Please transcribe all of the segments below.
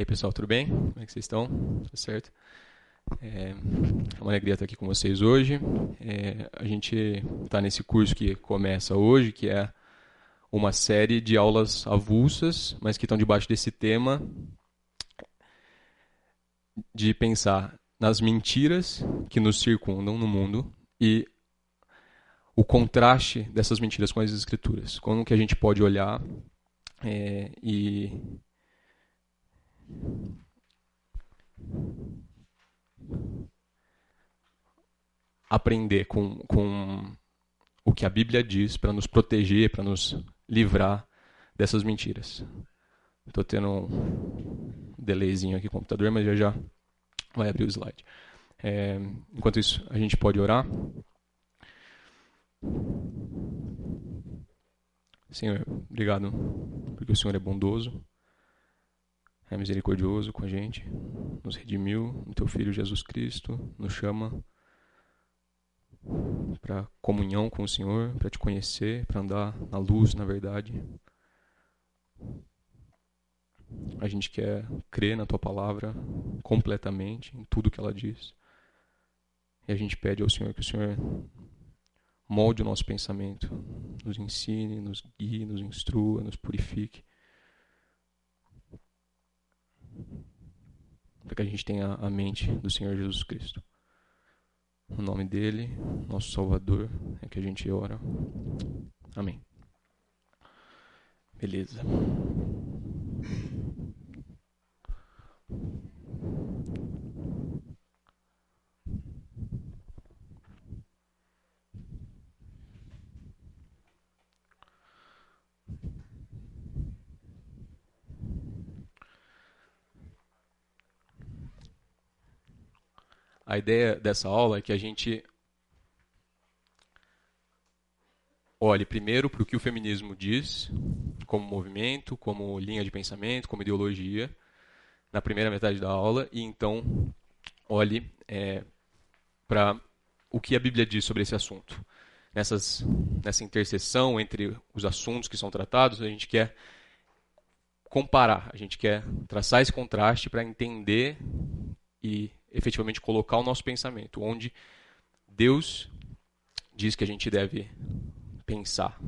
E aí, pessoal, tudo bem? Como é que vocês estão? Tudo certo? É, uma alegria estar aqui com vocês hoje. É, a gente está nesse curso que começa hoje, que é uma série de aulas avulsas, mas que estão debaixo desse tema de pensar nas mentiras que nos circundam no mundo e o contraste dessas mentiras com as escrituras. Como que a gente pode olhar é, e aprender com, com o que a Bíblia diz para nos proteger, para nos livrar dessas mentiras. Estou tendo um delayzinho aqui no computador, mas já já vai abrir o slide. É, enquanto isso, a gente pode orar. Senhor, obrigado porque o Senhor é bondoso é misericordioso com a gente, nos redimiu no teu Filho Jesus Cristo, nos chama para comunhão com o Senhor, para te conhecer, para andar na luz, na verdade. A gente quer crer na tua palavra completamente, em tudo que ela diz. E a gente pede ao Senhor que o Senhor molde o nosso pensamento, nos ensine, nos guie, nos instrua, nos purifique para que a gente tenha a mente do Senhor Jesus Cristo. No nome dele, nosso Salvador, é que a gente ora. Amém. Beleza. A ideia dessa aula é que a gente olhe primeiro para o que o feminismo diz, como movimento, como linha de pensamento, como ideologia, na primeira metade da aula, e então olhe é, para o que a Bíblia diz sobre esse assunto. Nessas, nessa interseção entre os assuntos que são tratados, a gente quer comparar, a gente quer traçar esse contraste para entender e efetivamente colocar o nosso pensamento, onde Deus diz que a gente deve pensar.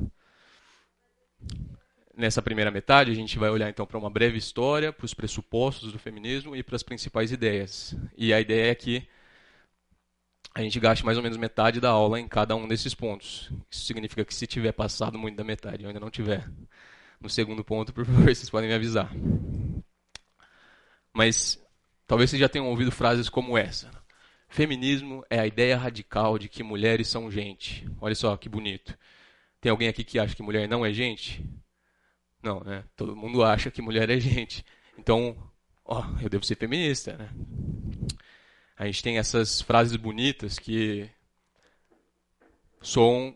Nessa primeira metade, a gente vai olhar então para uma breve história, para os pressupostos do feminismo e para as principais ideias. E a ideia é que a gente gaste mais ou menos metade da aula em cada um desses pontos. Isso significa que se tiver passado muito da metade, eu ainda não tiver no segundo ponto, por favor, vocês podem me avisar. Mas Talvez vocês já tenham ouvido frases como essa. Feminismo é a ideia radical de que mulheres são gente. Olha só que bonito. Tem alguém aqui que acha que mulher não é gente? Não, né? Todo mundo acha que mulher é gente. Então, ó, eu devo ser feminista, né? A gente tem essas frases bonitas que são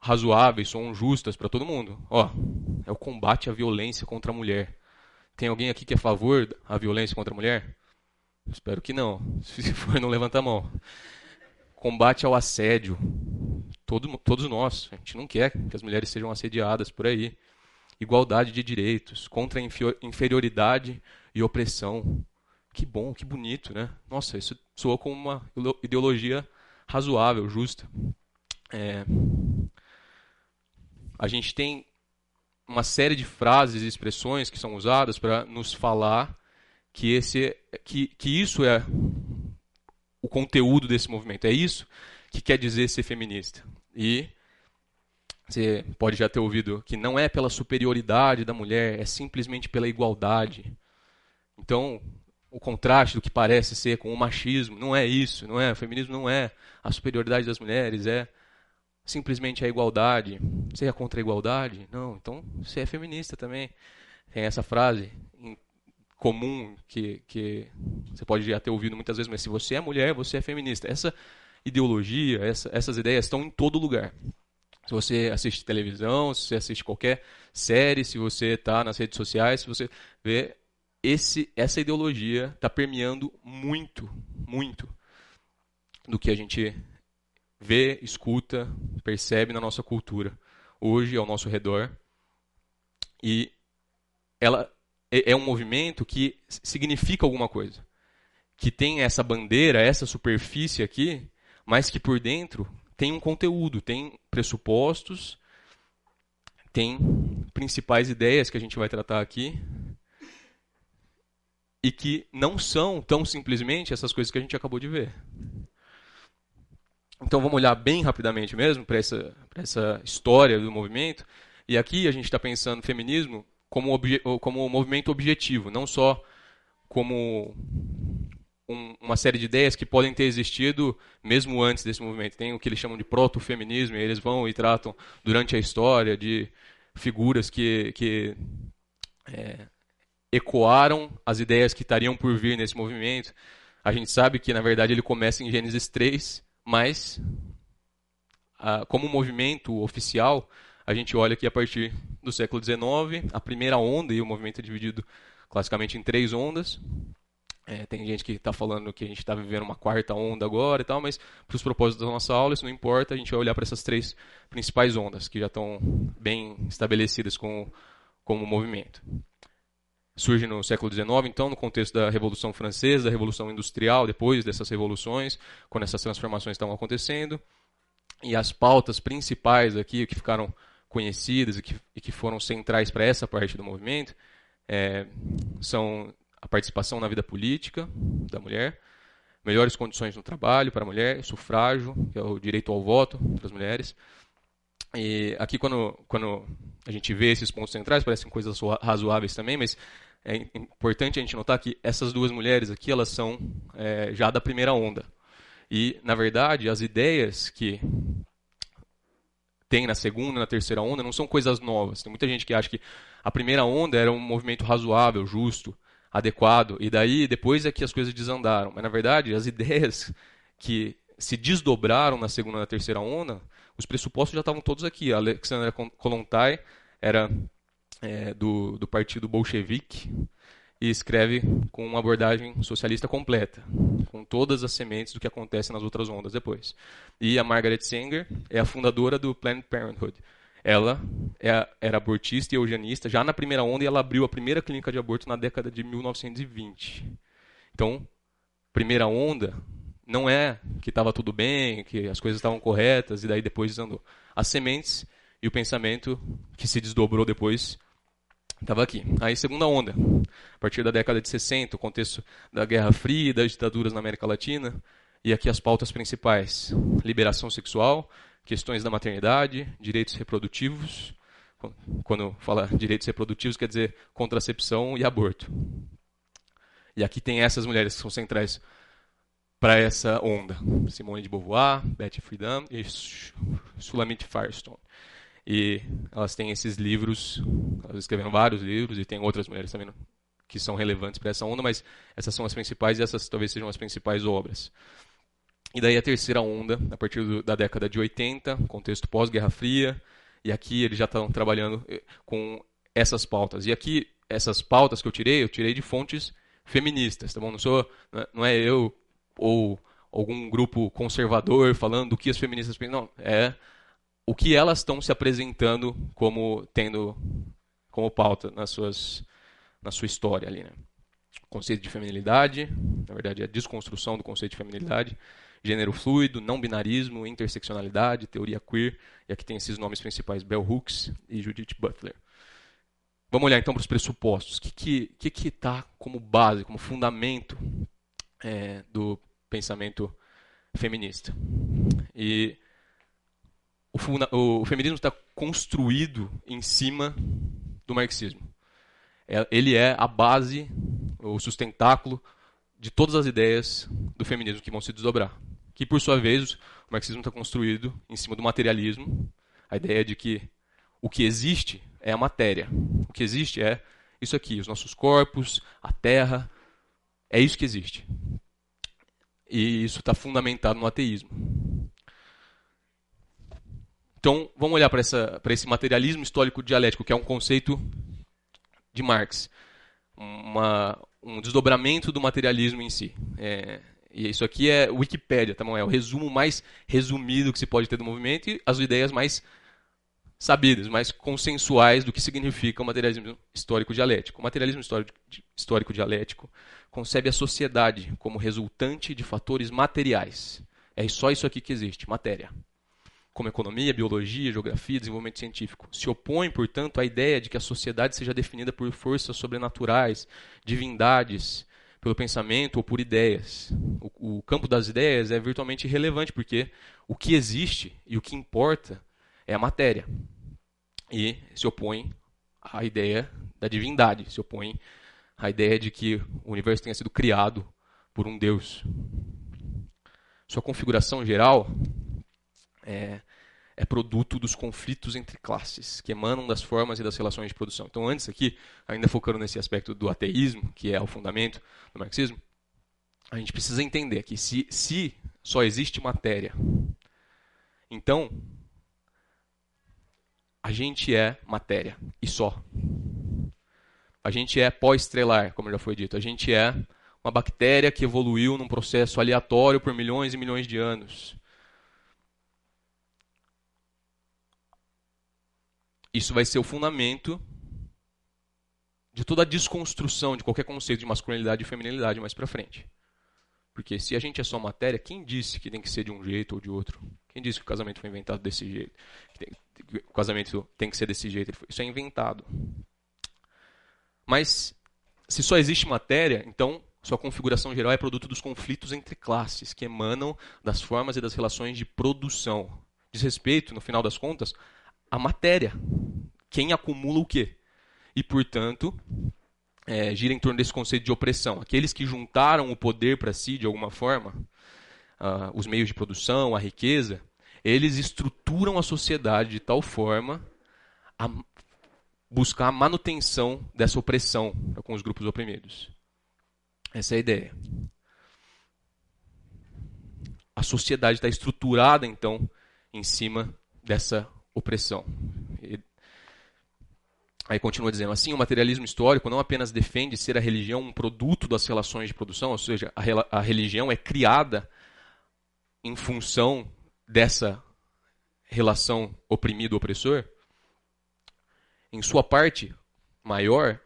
razoáveis, são justas para todo mundo. Ó, é o combate à violência contra a mulher. Tem alguém aqui que é a favor da violência contra a mulher? Espero que não. Se for, não levanta a mão. Combate ao assédio. Todo, todos nós. A gente não quer que as mulheres sejam assediadas por aí. Igualdade de direitos. Contra a inferioridade e opressão. Que bom, que bonito, né? Nossa, isso soa como uma ideologia razoável, justa. É... A gente tem uma série de frases e expressões que são usadas para nos falar que, esse, que, que isso é o conteúdo desse movimento. É isso que quer dizer ser feminista. E você pode já ter ouvido que não é pela superioridade da mulher, é simplesmente pela igualdade. Então, o contraste do que parece ser com o machismo não é isso, não é? O feminismo não é a superioridade das mulheres, é simplesmente a igualdade. Você é contra a igualdade? Não, então você é feminista também. Tem essa frase comum que, que você pode já ter ouvido muitas vezes, mas se você é mulher, você é feminista. Essa ideologia, essa, essas ideias estão em todo lugar. Se você assiste televisão, se você assiste qualquer série, se você está nas redes sociais, se você vê esse, essa ideologia está permeando muito, muito do que a gente vê, escuta, percebe na nossa cultura hoje ao nosso redor. E ela é, é um movimento que significa alguma coisa. Que tem essa bandeira, essa superfície aqui, mas que por dentro tem um conteúdo, tem pressupostos, tem principais ideias que a gente vai tratar aqui e que não são tão simplesmente essas coisas que a gente acabou de ver. Então vamos olhar bem rapidamente mesmo para essa, essa história do movimento. E aqui a gente está pensando feminismo como, como movimento objetivo, não só como um, uma série de ideias que podem ter existido mesmo antes desse movimento. Tem o que eles chamam de proto-feminismo, e eles vão e tratam durante a história de figuras que, que é, ecoaram as ideias que estariam por vir nesse movimento. A gente sabe que, na verdade, ele começa em Gênesis 3, mas, como movimento oficial, a gente olha aqui a partir do século XIX, a primeira onda, e o movimento é dividido classicamente em três ondas. É, tem gente que está falando que a gente está vivendo uma quarta onda agora e tal, mas para os propósitos da nossa aula isso não importa, a gente vai olhar para essas três principais ondas que já estão bem estabelecidas com, como movimento. Surge no século XIX, então, no contexto da Revolução Francesa, da Revolução Industrial, depois dessas revoluções, quando essas transformações estão acontecendo. E as pautas principais aqui, que ficaram conhecidas e que, e que foram centrais para essa parte do movimento, é, são a participação na vida política da mulher, melhores condições no trabalho para a mulher, sufrágio, que é o direito ao voto das mulheres. E aqui, quando, quando a gente vê esses pontos centrais, parecem coisas razoáveis também, mas é importante a gente notar que essas duas mulheres aqui, elas são é, já da primeira onda. E, na verdade, as ideias que tem na segunda, na terceira onda, não são coisas novas. Tem muita gente que acha que a primeira onda era um movimento razoável, justo, adequado, e daí depois é que as coisas desandaram. Mas na verdade, as ideias que se desdobraram na segunda e na terceira onda, os pressupostos já estavam todos aqui. A Alexandra Kolontai era é, do, do partido bolchevique e escreve com uma abordagem socialista completa, com todas as sementes do que acontece nas outras ondas depois. E a Margaret Sanger é a fundadora do Planned Parenthood, ela é era abortista e eugenista já na primeira onda e ela abriu a primeira clínica de aborto na década de 1920. Então, primeira onda não é que estava tudo bem, que as coisas estavam corretas e daí depois andou. As sementes e o pensamento que se desdobrou depois estava aqui. Aí, segunda onda, a partir da década de 60, o contexto da Guerra Fria das ditaduras na América Latina, e aqui as pautas principais: liberação sexual, questões da maternidade, direitos reprodutivos. Quando fala direitos reprodutivos, quer dizer contracepção e aborto. E aqui tem essas mulheres que são centrais para essa onda: Simone de Beauvoir, Betty Friedan e Sulamit Firestone. E elas têm esses livros, elas escreveram vários livros e tem outras mulheres também que são relevantes para essa onda, mas essas são as principais e essas talvez sejam as principais obras. E daí a terceira onda, a partir do, da década de 80, contexto pós-Guerra Fria, e aqui eles já estão trabalhando eh, com essas pautas. E aqui, essas pautas que eu tirei, eu tirei de fontes feministas, tá bom? Não, sou, não é eu ou algum grupo conservador falando do que as feministas pensam, não, é o que elas estão se apresentando como tendo como pauta nas suas, na sua história ali, né? Conceito de feminilidade, na verdade é a desconstrução do conceito de feminilidade, gênero fluido, não binarismo, interseccionalidade, teoria queer, e aqui tem esses nomes principais, Bell Hooks e Judith Butler. Vamos olhar então para os pressupostos. O que está que, que tá como base, como fundamento é, do pensamento feminista? E o, o feminismo está construído em cima do marxismo. É, ele é a base, o sustentáculo de todas as ideias do feminismo que vão se desdobrar que por sua vez o marxismo está construído em cima do materialismo, a ideia de que o que existe é a matéria, o que existe é isso aqui, os nossos corpos, a terra, é isso que existe. E isso está fundamentado no ateísmo. Então, vamos olhar para esse materialismo histórico dialético, que é um conceito de Marx, uma, um desdobramento do materialismo em si. É, e isso aqui é Wikipédia, tá bom? É o resumo mais resumido que se pode ter do movimento e as ideias mais sabidas, mas consensuais do que significa o materialismo histórico dialético. O materialismo histórico dialético concebe a sociedade como resultante de fatores materiais. É só isso aqui que existe, matéria. Como economia, biologia, geografia, desenvolvimento científico. Se opõe, portanto, à ideia de que a sociedade seja definida por forças sobrenaturais, divindades, pelo pensamento ou por ideias. O, o campo das ideias é virtualmente irrelevante, porque o que existe e o que importa é a matéria. E se opõe à ideia da divindade, se opõe à ideia de que o universo tenha sido criado por um Deus. Sua configuração geral é, é produto dos conflitos entre classes, que emanam das formas e das relações de produção. Então, antes aqui, ainda focando nesse aspecto do ateísmo, que é o fundamento do marxismo, a gente precisa entender que se, se só existe matéria, então a gente é matéria e só. A gente é pó-estrelar, como já foi dito. A gente é uma bactéria que evoluiu num processo aleatório por milhões e milhões de anos. Isso vai ser o fundamento de toda a desconstrução de qualquer conceito de masculinidade e feminilidade mais para frente. Porque se a gente é só matéria, quem disse que tem que ser de um jeito ou de outro? Quem disse que o casamento foi inventado desse jeito? Que, tem, que o casamento tem que ser desse jeito? Isso é inventado. Mas se só existe matéria, então sua configuração geral é produto dos conflitos entre classes que emanam das formas e das relações de produção. Diz respeito, no final das contas, à matéria. Quem acumula o quê? E, portanto, é, gira em torno desse conceito de opressão. Aqueles que juntaram o poder para si, de alguma forma, uh, os meios de produção, a riqueza, eles estruturam a sociedade de tal forma a buscar a manutenção dessa opressão com os grupos oprimidos. Essa é a ideia. A sociedade está estruturada, então, em cima dessa opressão. Aí continua dizendo assim: o materialismo histórico não apenas defende ser a religião um produto das relações de produção, ou seja, a, a religião é criada em função dessa relação oprimido-opressor. Em sua parte maior,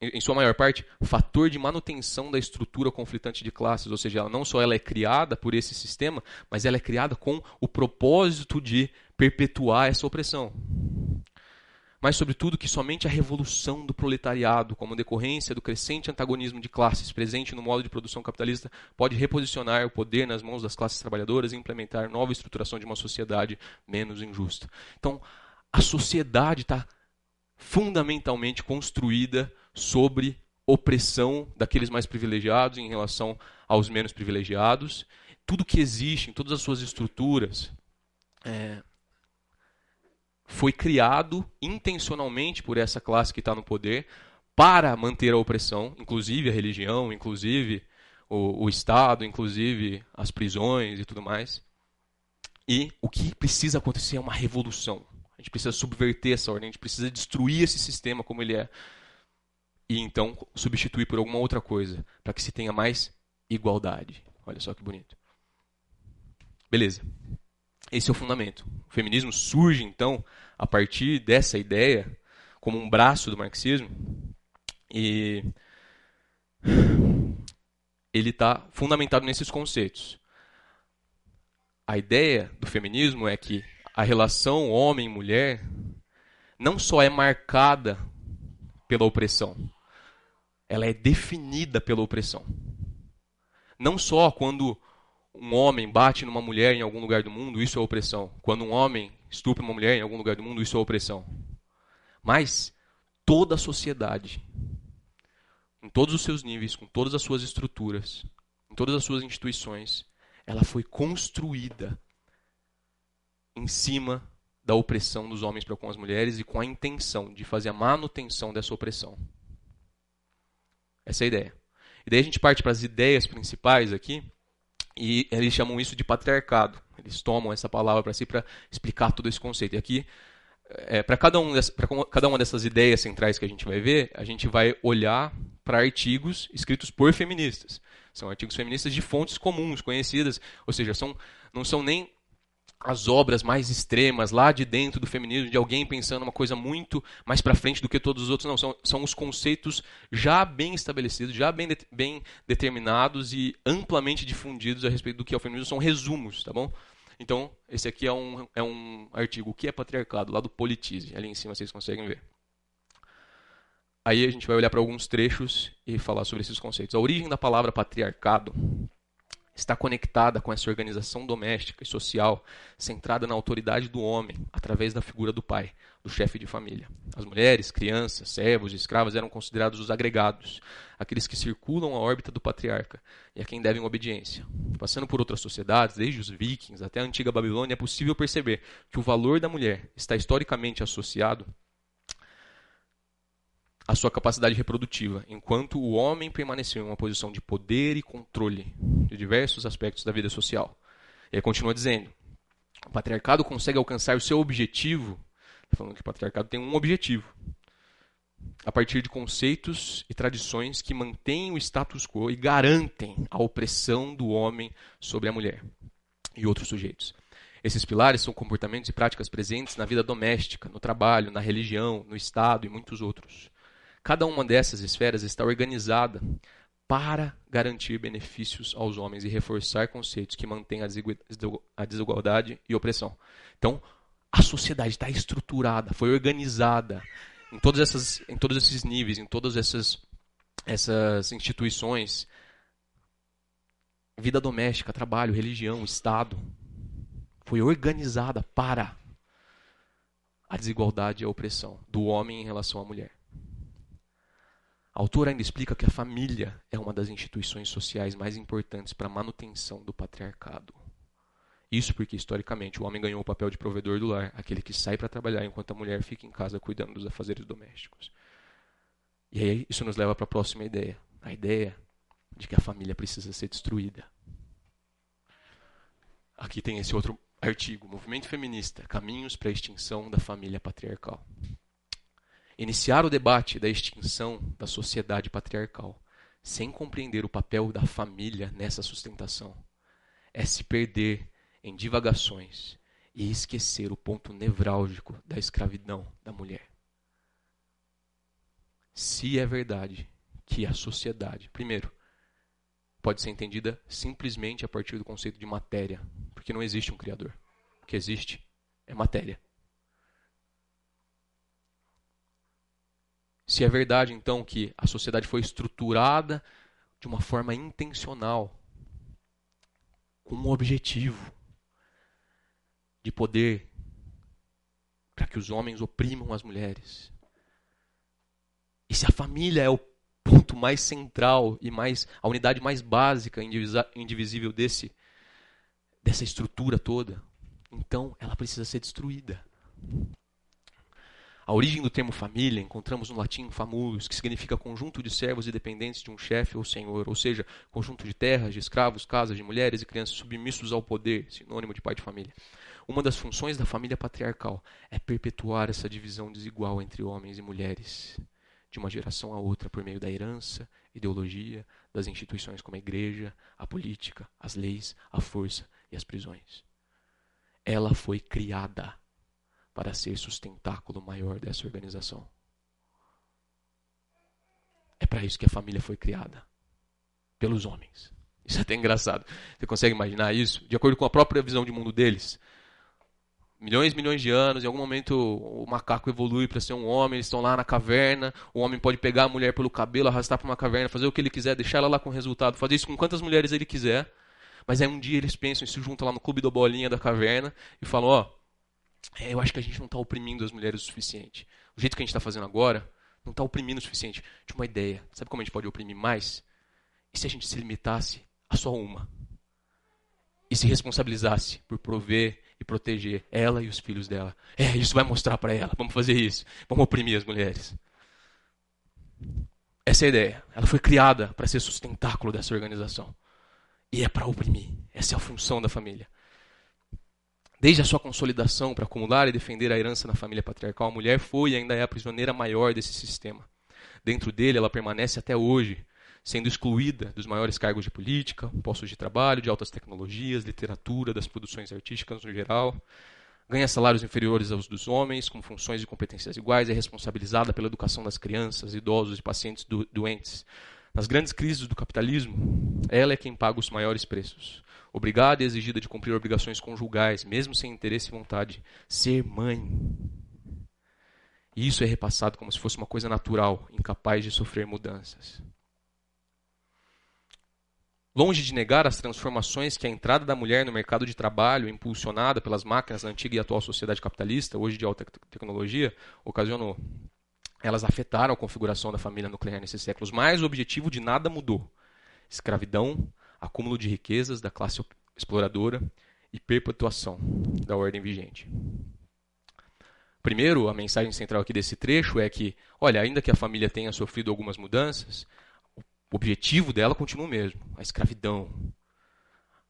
em sua maior parte, fator de manutenção da estrutura conflitante de classes, ou seja, ela não só ela é criada por esse sistema, mas ela é criada com o propósito de perpetuar essa opressão mas, sobretudo, que somente a revolução do proletariado, como decorrência do crescente antagonismo de classes presente no modo de produção capitalista, pode reposicionar o poder nas mãos das classes trabalhadoras e implementar nova estruturação de uma sociedade menos injusta. Então, a sociedade está fundamentalmente construída sobre opressão daqueles mais privilegiados em relação aos menos privilegiados. Tudo que existe em todas as suas estruturas é, foi criado intencionalmente por essa classe que está no poder para manter a opressão, inclusive a religião, inclusive o, o, Estado, inclusive as prisões e tudo mais. E o que precisa acontecer é uma revolução. A gente precisa subverter essa ordem, a gente precisa destruir esse sistema como ele é. E então substituir por alguma outra coisa, para que se tenha mais igualdade. Olha só que bonito. Beleza. Esse é o fundamento. O feminismo surge, então, a partir dessa ideia, como um braço do marxismo, e ele está fundamentado nesses conceitos. A ideia do feminismo é que a relação homem-mulher não só é marcada pela opressão, ela é definida pela opressão. Não só quando um homem bate numa mulher em algum lugar do mundo, isso é opressão. Quando um homem estupra uma mulher em algum lugar do mundo, isso é opressão. Mas toda a sociedade, em todos os seus níveis, com todas as suas estruturas, em todas as suas instituições, ela foi construída em cima da opressão dos homens para com as mulheres e com a intenção de fazer a manutenção dessa opressão. Essa é a ideia. E daí a gente parte para as ideias principais aqui. E eles chamam isso de patriarcado. Eles tomam essa palavra para si para explicar todo esse conceito. E aqui, é, para cada, um cada uma dessas ideias centrais que a gente vai ver, a gente vai olhar para artigos escritos por feministas. São artigos feministas de fontes comuns, conhecidas, ou seja, são, não são nem as obras mais extremas lá de dentro do feminismo, de alguém pensando uma coisa muito mais para frente do que todos os outros. Não, são, são os conceitos já bem estabelecidos, já bem, de, bem determinados e amplamente difundidos a respeito do que é o feminismo. São resumos, tá bom? Então, esse aqui é um, é um artigo, o que é patriarcado, lá do Politize. Ali em cima vocês conseguem ver. Aí a gente vai olhar para alguns trechos e falar sobre esses conceitos. A origem da palavra patriarcado está conectada com essa organização doméstica e social centrada na autoridade do homem, através da figura do pai, do chefe de família. As mulheres, crianças, servos e escravas eram considerados os agregados, aqueles que circulam a órbita do patriarca e a quem devem obediência. Passando por outras sociedades, desde os vikings até a antiga Babilônia, é possível perceber que o valor da mulher está historicamente associado a sua capacidade reprodutiva, enquanto o homem permaneceu em uma posição de poder e controle de diversos aspectos da vida social. E aí continua dizendo: o patriarcado consegue alcançar o seu objetivo, tá falando que o patriarcado tem um objetivo, a partir de conceitos e tradições que mantêm o status quo e garantem a opressão do homem sobre a mulher e outros sujeitos. Esses pilares são comportamentos e práticas presentes na vida doméstica, no trabalho, na religião, no Estado e muitos outros. Cada uma dessas esferas está organizada para garantir benefícios aos homens e reforçar conceitos que mantêm a desigualdade e opressão. Então, a sociedade está estruturada, foi organizada em, todas essas, em todos esses níveis, em todas essas, essas instituições vida doméstica, trabalho, religião, Estado, foi organizada para a desigualdade e a opressão do homem em relação à mulher. A autora ainda explica que a família é uma das instituições sociais mais importantes para a manutenção do patriarcado. Isso porque, historicamente, o homem ganhou o papel de provedor do lar, aquele que sai para trabalhar enquanto a mulher fica em casa cuidando dos afazeres domésticos. E aí isso nos leva para a próxima ideia. A ideia de que a família precisa ser destruída. Aqui tem esse outro artigo, Movimento Feminista, Caminhos para a Extinção da Família Patriarcal. Iniciar o debate da extinção da sociedade patriarcal sem compreender o papel da família nessa sustentação é se perder em divagações e esquecer o ponto nevrálgico da escravidão da mulher. Se é verdade que a sociedade, primeiro, pode ser entendida simplesmente a partir do conceito de matéria, porque não existe um criador. O que existe é matéria. Se é verdade, então, que a sociedade foi estruturada de uma forma intencional, com um objetivo de poder, para que os homens oprimam as mulheres. E se a família é o ponto mais central e mais a unidade mais básica, indivisível desse dessa estrutura toda, então ela precisa ser destruída. A origem do termo família encontramos no latim famulus, que significa conjunto de servos e dependentes de um chefe ou senhor, ou seja, conjunto de terras, de escravos, casas, de mulheres e crianças submissos ao poder, sinônimo de pai de família. Uma das funções da família patriarcal é perpetuar essa divisão desigual entre homens e mulheres, de uma geração a outra, por meio da herança, ideologia, das instituições como a igreja, a política, as leis, a força e as prisões. Ela foi criada para ser sustentáculo maior dessa organização. É para isso que a família foi criada pelos homens. Isso é até engraçado. Você consegue imaginar isso? De acordo com a própria visão de mundo deles, milhões e milhões de anos, em algum momento o macaco evolui para ser um homem, eles estão lá na caverna, o homem pode pegar a mulher pelo cabelo, arrastar para uma caverna, fazer o que ele quiser, deixar ela lá com o resultado, fazer isso com quantas mulheres ele quiser. Mas aí um dia eles pensam e se juntam lá no clube da bolinha da caverna e falam, ó, é, eu acho que a gente não está oprimindo as mulheres o suficiente. O jeito que a gente está fazendo agora não está oprimindo o suficiente. De uma ideia. Sabe como a gente pode oprimir mais? E se a gente se limitasse a só uma? E se responsabilizasse por prover e proteger ela e os filhos dela? É, isso vai mostrar para ela. Vamos fazer isso. Vamos oprimir as mulheres. Essa é a ideia. Ela foi criada para ser sustentáculo dessa organização. E é para oprimir. Essa é a função da família. Desde a sua consolidação para acumular e defender a herança na família patriarcal, a mulher foi e ainda é a prisioneira maior desse sistema. Dentro dele, ela permanece até hoje, sendo excluída dos maiores cargos de política, postos de trabalho, de altas tecnologias, literatura, das produções artísticas no geral. Ganha salários inferiores aos dos homens, com funções e competências iguais, é responsabilizada pela educação das crianças, idosos e pacientes do doentes. Nas grandes crises do capitalismo, ela é quem paga os maiores preços. Obrigada e exigida de cumprir obrigações conjugais, mesmo sem interesse e vontade. Ser mãe. E isso é repassado como se fosse uma coisa natural, incapaz de sofrer mudanças. Longe de negar as transformações que a entrada da mulher no mercado de trabalho, impulsionada pelas máquinas da antiga e atual sociedade capitalista, hoje de alta tecnologia, ocasionou. Elas afetaram a configuração da família nuclear nesses séculos, mas o objetivo de nada mudou. Escravidão, acúmulo de riquezas da classe exploradora e perpetuação da ordem vigente. Primeiro, a mensagem central aqui desse trecho é que, olha, ainda que a família tenha sofrido algumas mudanças, o objetivo dela continua o mesmo: a escravidão,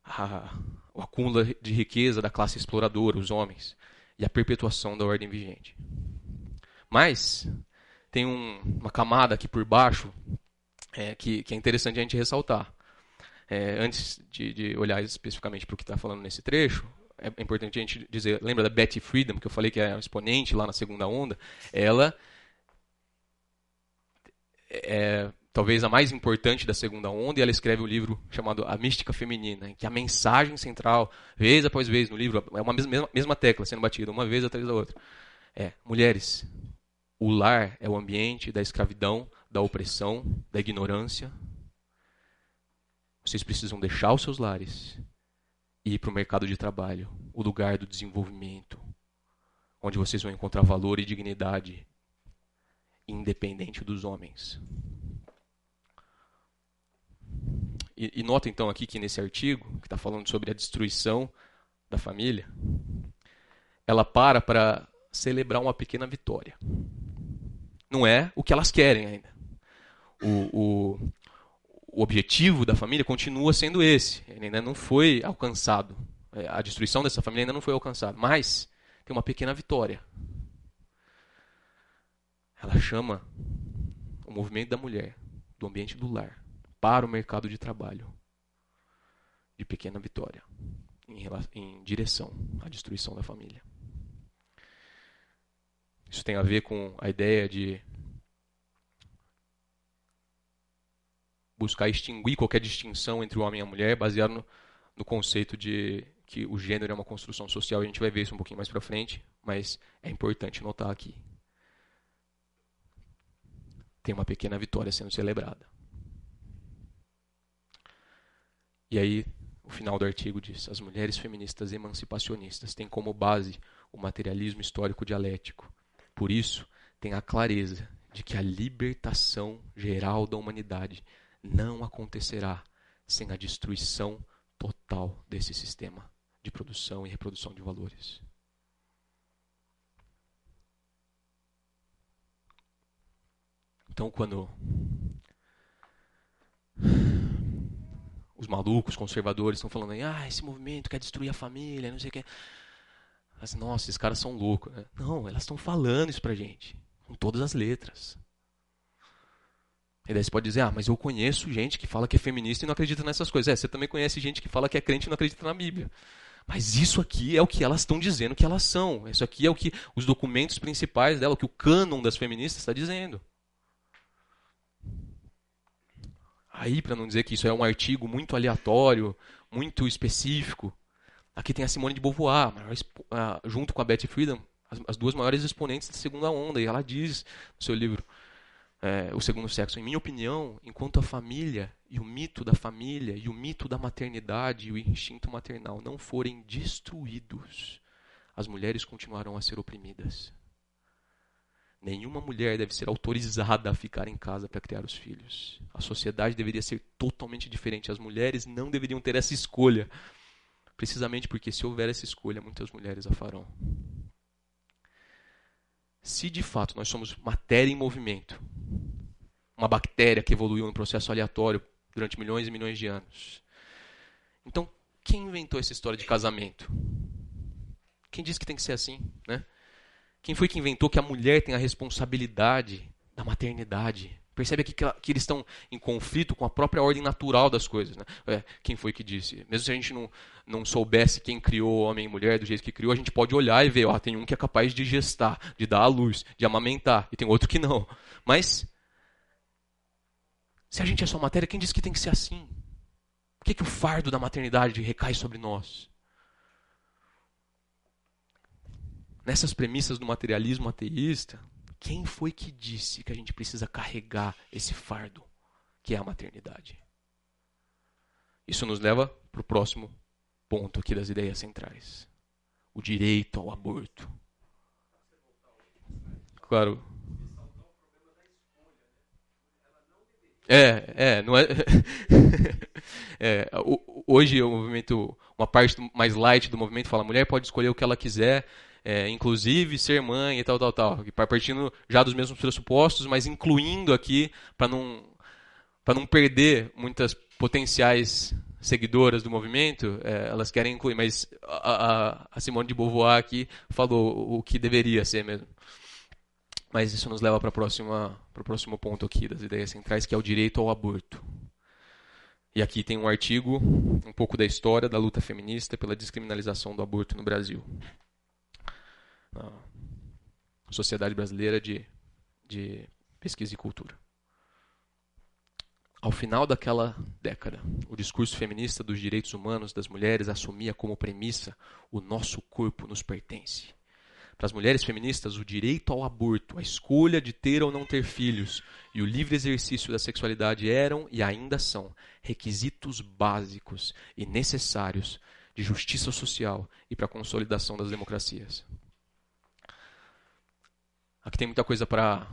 a, o acúmulo de riqueza da classe exploradora, os homens, e a perpetuação da ordem vigente. Mas tem um, uma camada aqui por baixo é, que, que, é interessante a gente ressaltar. É, antes de, de, olhar especificamente para o que está falando nesse trecho, é importante a gente dizer, lembra da Betty Friedan, que eu falei que é a exponente lá na segunda onda? Ela é, talvez a mais importante da segunda onda, e ela escreve um livro chamado A Mística Feminina, em que a mensagem central, vez após vez no livro, é uma mesma, mesma tecla sendo batida, uma vez atrás da outra. É, mulheres, o lar é o ambiente da escravidão, da opressão, da ignorância. Vocês precisam deixar os seus lares e ir para o mercado de trabalho, o lugar do desenvolvimento, onde vocês vão encontrar valor e dignidade, independente dos homens. E, e nota então aqui que nesse artigo, que está falando sobre a destruição da família, ela para para celebrar uma pequena vitória. Não é o que elas querem ainda. O, o, o objetivo da família continua sendo esse. Ele ainda não foi alcançado. É, a destruição dessa família ainda não foi alcançada. Mas tem uma pequena vitória. Ela chama o movimento da mulher, do ambiente do lar, para o mercado de trabalho de pequena vitória em, em direção à destruição da família. Isso tem a ver com a ideia de buscar extinguir qualquer distinção entre o homem e a mulher, baseado no, no conceito de que o gênero é uma construção social. A gente vai ver isso um pouquinho mais para frente, mas é importante notar aqui. Tem uma pequena vitória sendo celebrada. E aí, o final do artigo diz: as mulheres feministas emancipacionistas têm como base o materialismo histórico dialético. Por isso, têm a clareza de que a libertação geral da humanidade não acontecerá sem a destruição total desse sistema de produção e reprodução de valores. Então, quando os malucos, conservadores, estão falando aí, ah, esse movimento quer destruir a família, não sei o que. Mas, nossa, esses caras são loucos. Né? Não, elas estão falando isso pra gente, com todas as letras. E daí você pode dizer, ah, mas eu conheço gente que fala que é feminista e não acredita nessas coisas. É, você também conhece gente que fala que é crente e não acredita na Bíblia. Mas isso aqui é o que elas estão dizendo que elas são. Isso aqui é o que os documentos principais dela, o que o cânon das feministas está dizendo. Aí, para não dizer que isso é um artigo muito aleatório, muito específico, aqui tem a Simone de Beauvoir, junto com a Betty Friedan, as duas maiores exponentes da segunda onda, e ela diz no seu livro é, O Segundo Sexo, em minha opinião, enquanto a família e o mito da família e o mito da maternidade e o instinto maternal não forem destruídos, as mulheres continuarão a ser oprimidas. Nenhuma mulher deve ser autorizada a ficar em casa para criar os filhos. A sociedade deveria ser totalmente diferente. As mulheres não deveriam ter essa escolha. Precisamente porque, se houver essa escolha, muitas mulheres a farão. Se de fato nós somos matéria em movimento, uma bactéria que evoluiu num processo aleatório durante milhões e milhões de anos, então quem inventou essa história de casamento? Quem disse que tem que ser assim, né? Quem foi que inventou que a mulher tem a responsabilidade da maternidade? Percebe aqui que, que, eles estão em conflito com a própria ordem natural das coisas. Né? É, quem foi que disse? Mesmo se a gente não, não soubesse quem criou homem e mulher do jeito que criou, a gente pode olhar e ver, ó, tem um que é capaz de gestar, de dar à luz, de amamentar, e tem outro que não. Mas, se a gente é só matéria, quem disse que tem que ser assim? Por que, que o fardo da maternidade recai sobre nós? Nessas premissas do materialismo ateísta, quem foi que disse que a gente precisa carregar esse fardo que é a maternidade? Isso nos leva para o próximo ponto aqui das ideias centrais: o direito ao aborto. Claro. É, é, não é. é hoje o movimento, uma parte mais light do movimento fala: a mulher pode escolher o que ela quiser é, inclusive ser mãe e tal, tal, tal. Partindo já dos mesmos pressupostos, mas incluindo aqui para não não perder muitas potenciais seguidoras do movimento, é, elas querem incluir, mas a, a, Simone de Beauvoir aqui falou o que deveria ser mesmo. Mas isso nos leva para o próximo ponto aqui das ideias centrais, que é o direito ao aborto. E aqui tem um artigo, um pouco da história da luta feminista pela descriminalização do aborto no Brasil na Sociedade Brasileira de, de Pesquisa e Cultura. Ao final daquela década, o discurso feminista dos direitos humanos das mulheres assumia como premissa o nosso corpo nos pertence. Para as mulheres feministas, o direito ao aborto, a escolha de ter ou não ter filhos e o livre exercício da sexualidade eram e ainda são requisitos básicos e necessários de justiça social e para a consolidação das democracias. Aqui tem muita coisa para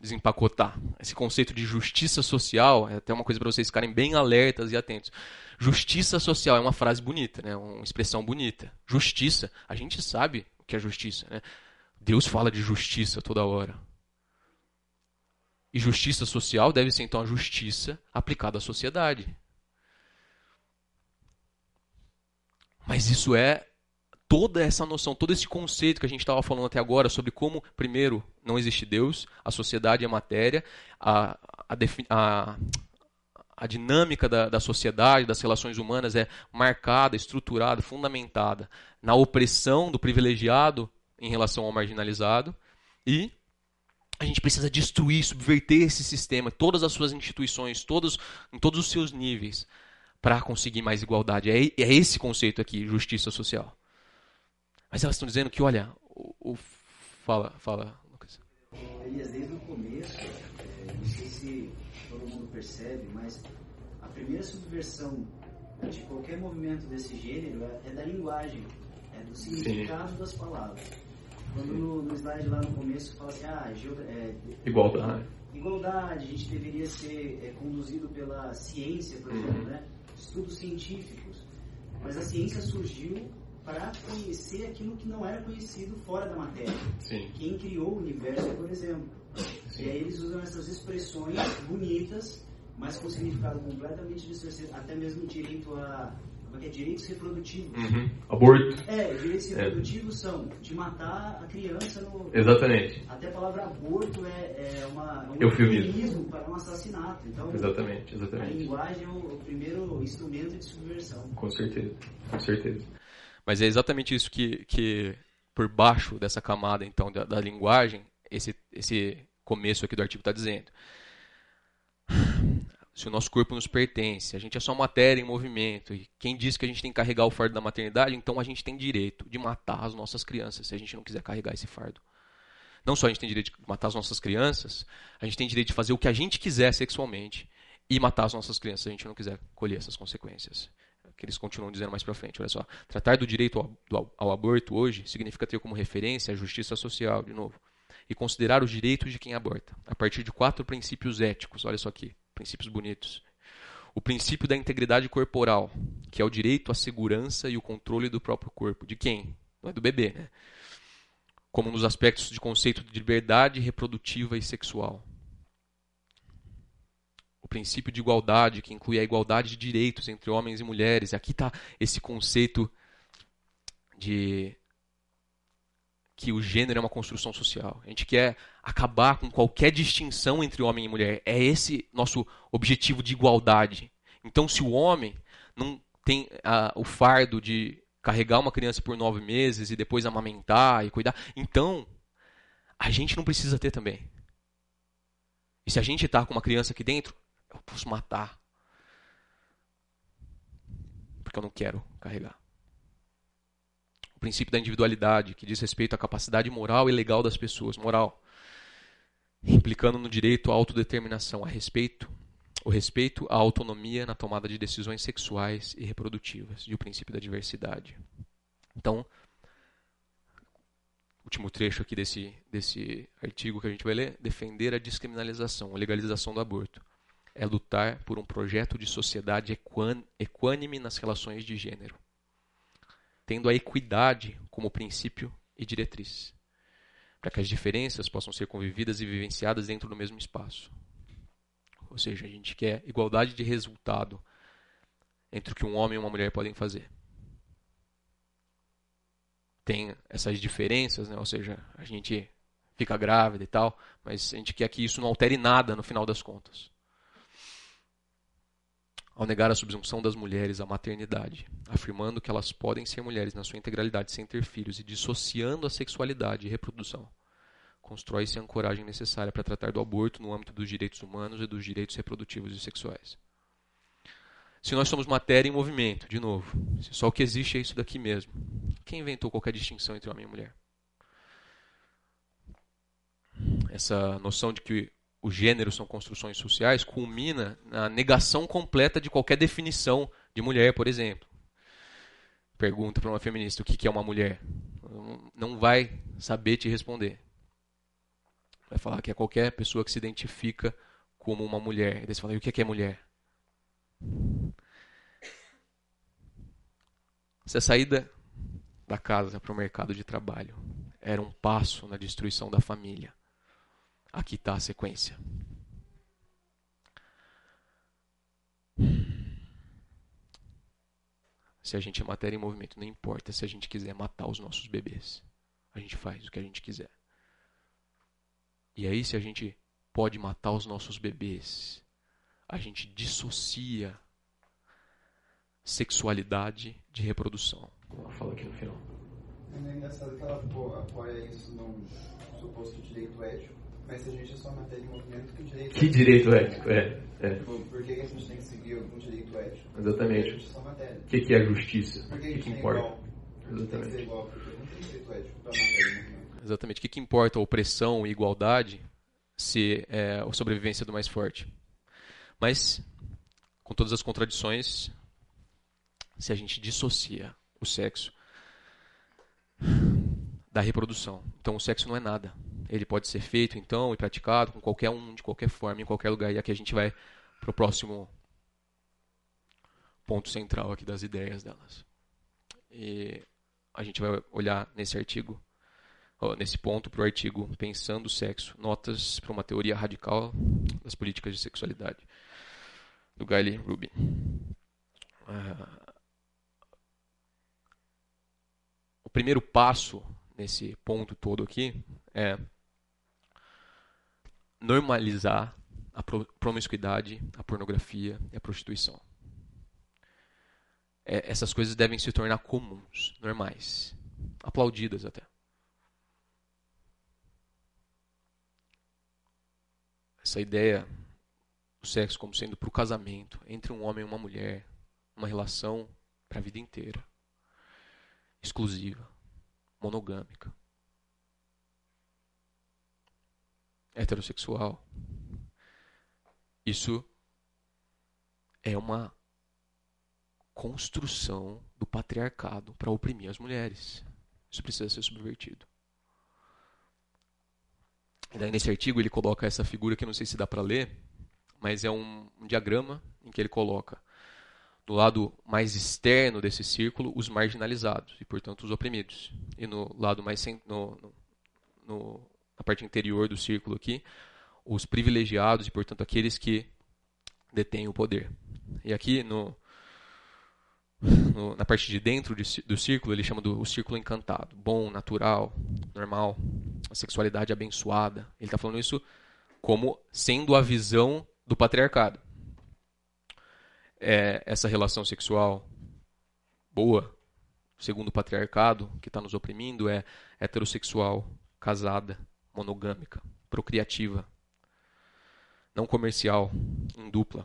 desempacotar. Esse conceito de justiça social é até uma coisa para vocês ficarem bem alertas e atentos. Justiça social é uma frase bonita, né? uma expressão bonita. Justiça, a gente sabe o que é justiça. Né? Deus fala de justiça toda hora. E justiça social deve ser então a justiça aplicada à sociedade. Mas isso é toda essa noção, todo esse conceito que a gente estava falando até agora sobre como, primeiro, não existe Deus, a sociedade é matéria, a, a, a, a dinâmica da, da sociedade, das relações humanas é marcada, estruturada, fundamentada na opressão do privilegiado em relação ao marginalizado e a gente precisa destruir, subverter esse sistema, todas as suas instituições, todos, em todos os seus níveis, para conseguir mais igualdade. É, é esse conceito aqui, justiça social. Mas elas estão dizendo que, olha, o, o fala, fala, Lucas. Elias, desde o começo, é, não sei se todo mundo percebe, mas a primeira subversão de qualquer movimento desse gênero é, é da linguagem, é do significado Sim. das palavras. Quando no, no, slide lá no começo fala assim, ah, é, igualdade. Igualdade, a gente deveria ser é, conduzido pela ciência, por exemplo, uhum. né? estudos científicos. Mas a ciência surgiu para conhecer aquilo que não era conhecido fora da matéria. Sim. Quem criou o universo, por exemplo. Sim. E aí eles usam essas expressões bonitas, mas com significado completamente distorcido, até mesmo direito a como é que é? Direitos reprodutivos. Uhum. Aborto. É, direitos é. reprodutivos é. são de matar a criança no. Exatamente. Até a palavra aborto é, é, uma, é um eufemismo para um assassinato. Então, exatamente, exatamente. A linguagem é o, o primeiro instrumento de subversão. Com certeza, com certeza. Mas é exatamente isso que, que por baixo dessa camada então da, da linguagem, esse, esse começo aqui do artigo está dizendo. Se o nosso corpo nos pertence, a gente é só matéria em movimento, e quem diz que a gente tem que carregar o fardo da maternidade, então a gente tem direito de matar as nossas crianças, se a gente não quiser carregar esse fardo. Não só a gente tem direito de matar as nossas crianças, a gente tem direito de fazer o que a gente quiser sexualmente e matar as nossas crianças se a gente não quiser colher essas consequências que eles continuam dizendo mais para frente. Olha só, tratar do direito ao, ao, aborto hoje significa ter como referência a justiça social, de novo, e considerar os direitos de quem aborta, a partir de quatro princípios éticos. Olha só aqui, princípios bonitos. O princípio da integridade corporal, que é o direito à segurança e o controle do próprio corpo. De quem? Não é do bebê, né? Como nos aspectos de conceito de liberdade reprodutiva e sexual o princípio de igualdade, que inclui a igualdade de direitos entre homens e mulheres. Aqui está esse conceito de que o gênero é uma construção social. A gente quer acabar com qualquer distinção entre homem e mulher. É esse nosso objetivo de igualdade. Então, se o homem não tem ah, o fardo de carregar uma criança por nove meses e depois amamentar e cuidar, então a gente não precisa ter também. E se a gente está com uma criança aqui dentro, eu posso matar. Porque eu não quero carregar o princípio da individualidade, que diz respeito à capacidade moral e legal das pessoas, moral, implicando no direito à autodeterminação, a respeito, o respeito à autonomia na tomada de decisões sexuais e reprodutivas, e o princípio da diversidade. Então, último trecho aqui desse, desse artigo que a gente vai ler, defender a descriminalização, a legalização do aborto. É lutar por um projeto de sociedade equânime nas relações de gênero tendo a equidade como princípio e diretriz, para que as diferenças possam ser convividas e vivenciadas dentro do mesmo espaço. Ou seja, a gente quer igualdade de resultado entre o que um homem e uma mulher podem fazer. Tem essas diferenças, né? ou seja, a gente fica grávida e tal, mas a gente quer que isso não altere nada no final das contas ao negar a subsunção das mulheres à maternidade, afirmando que elas podem ser mulheres na sua integralidade sem ter filhos e dissociando a sexualidade e reprodução. Constrói-se a ancoragem necessária para tratar do aborto no âmbito dos direitos humanos e dos direitos reprodutivos e sexuais. Se nós somos matéria em movimento, de novo, se só o que existe é isso daqui mesmo, quem inventou qualquer distinção entre homem e mulher? Essa noção de que o gênero são construções sociais, culmina na negação completa de qualquer definição de mulher, por exemplo. Pergunta para uma feminista o que é uma mulher. Não vai saber te responder. Vai falar que é qualquer pessoa que se identifica como uma mulher. E daí você fala, e o que é mulher? Se a saída da casa para o mercado de trabalho era um passo na destruição da família, Aqui está a sequência. Se a gente é matéria em movimento, não importa se a gente quiser matar os nossos bebês. A gente faz o que a gente quiser. E aí, se a gente pode matar os nossos bebês, a gente dissocia sexualidade de reprodução. Ela fala aqui no final. É engraçado que ela apoia isso num suposto direito ético mas se a gente é só matéria em movimento, que direito Que direito ético, é. é. Tipo, por que a gente tem que seguir algum direito ético? Exatamente. Porque a gente é só matéria. O que, que é justiça? Por que, que, que importa? Igual? Exatamente. Tem que ser igual, porque não tem direito ético para matéria em movimento. Exatamente. O que, que importa opressão e igualdade se é a sobrevivência do mais forte? Mas, com todas as contradições, se a gente dissocia o sexo da reprodução. Então, o sexo não é nada ele pode ser feito então e praticado com qualquer um, de qualquer forma, em qualquer lugar. E aqui a gente vai para o próximo ponto central aqui das ideias delas. E a gente vai olhar nesse artigo, nesse ponto, para o artigo Pensando o Sexo, Notas para uma Teoria Radical das Políticas de Sexualidade, do Guy Rubin. Uh, o primeiro passo nesse ponto todo aqui é normalizar a promiscuidade, a pornografia e a prostituição. É, essas coisas devem se tornar comuns, normais, aplaudidas até. Essa ideia do sexo como sendo para o casamento entre um homem e uma mulher, uma relação para a vida inteira, exclusiva, monogâmica. Heterossexual. Isso é uma construção do patriarcado para oprimir as mulheres. Isso precisa ser subvertido. E daí nesse artigo ele coloca essa figura que eu não sei se dá para ler, mas é um, um, diagrama em que ele coloca do lado mais externo desse círculo os marginalizados e portanto os oprimidos e no lado mais no, no, no na parte interior do círculo aqui, os privilegiados e, portanto, aqueles que detêm o poder. E aqui no, no, na parte de dentro de, do círculo, ele chama do círculo encantado. Bom, natural, normal, a sexualidade abençoada. Ele está falando isso como sendo a visão do patriarcado. É, essa relação sexual boa, segundo o patriarcado, que está nos oprimindo, é heterossexual, casada, monogâmica, procriativa, não comercial, em dupla,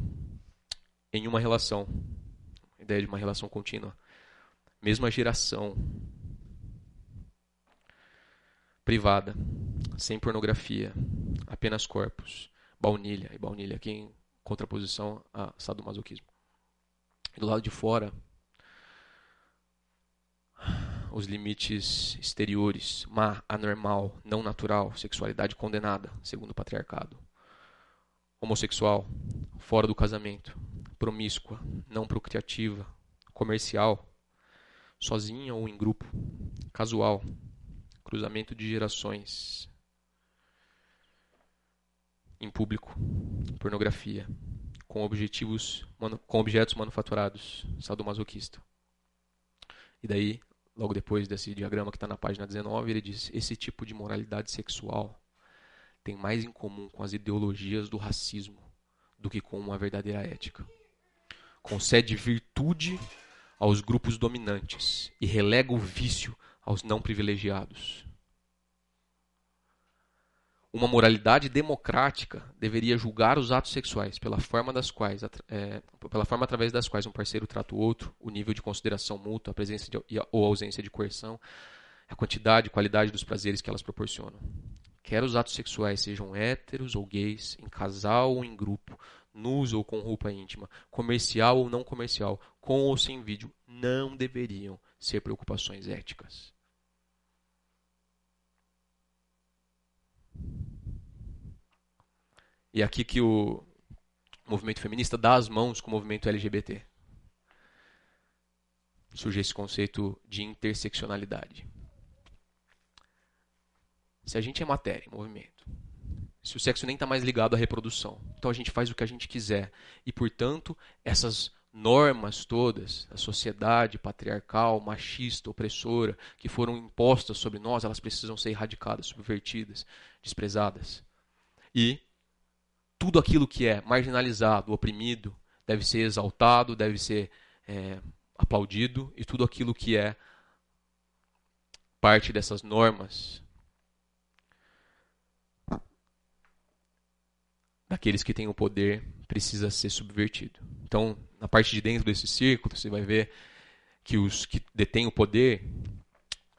em uma relação, ideia de uma relação contínua, mesma geração, privada, sem pornografia, apenas corpos, baunilha, e baunilha aqui em contraposição a sadomasoquismo. E do lado de fora, os limites exteriores, má, anormal, não natural, sexualidade condenada, segundo o patriarcado. Homossexual, fora do casamento, promíscua, não procriativa, comercial, sozinha ou em grupo, casual, cruzamento de gerações, em público, pornografia, com objetivos, com objetos manufaturados, sadomasoquista. E daí logo depois desse diagrama que está na página 19, ele diz: esse tipo de moralidade sexual tem mais em comum com as ideologias do racismo do que com uma verdadeira ética. Concede virtude aos grupos dominantes e relega o vício aos não privilegiados. Uma moralidade democrática deveria julgar os atos sexuais pela forma das quais, é, pela forma através das quais um parceiro trata o outro, o nível de consideração mútua, a presença de, ou ausência de coerção, a quantidade e qualidade dos prazeres que elas proporcionam. Quer os atos sexuais sejam héteros ou gays, em casal ou em grupo, nus ou com roupa íntima, comercial ou não comercial, com ou sem vídeo, não deveriam ser preocupações éticas. E aqui que o movimento feminista dá as mãos com o movimento LGBT. Surge esse conceito de interseccionalidade. Se a gente é matéria, movimento, se o sexo nem está mais ligado à reprodução, então a gente faz o que a gente quiser. E, portanto, essas normas todas, a sociedade patriarcal, machista, opressora, que foram impostas sobre nós, elas precisam ser erradicadas, subvertidas, desprezadas. E tudo aquilo que é marginalizado, oprimido, deve ser exaltado, deve ser é, aplaudido, e tudo aquilo que é parte dessas normas daqueles que têm o poder precisa ser subvertido. Então, na parte de dentro desse círculo, você vai ver que os que detêm o poder,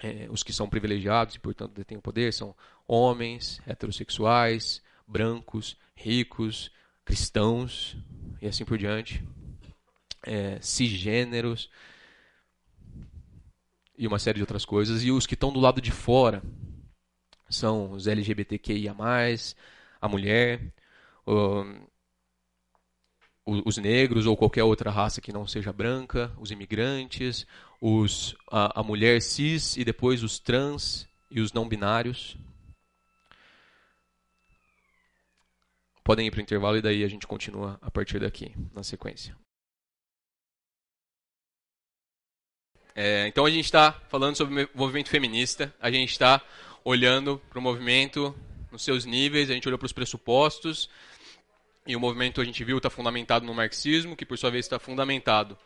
é, os que são privilegiados e, portanto, detêm o poder, são homens, heterossexuais, brancos, ricos, cristãos e assim por diante, é, cisgêneros e uma série de outras coisas. E os que estão do lado de fora são os LGBTQIA, a mulher, os negros ou qualquer outra raça que não seja branca, os imigrantes, os, a, a mulher cis e depois os trans e os não binários. Podem ir para o intervalo e daí a gente continua a partir daqui, na sequência. É, então a gente está falando sobre o movimento feminista, a gente está olhando para o movimento nos seus níveis, a gente olhou para os pressupostos, e o movimento a gente viu está fundamentado no marxismo, que por sua vez está fundamentado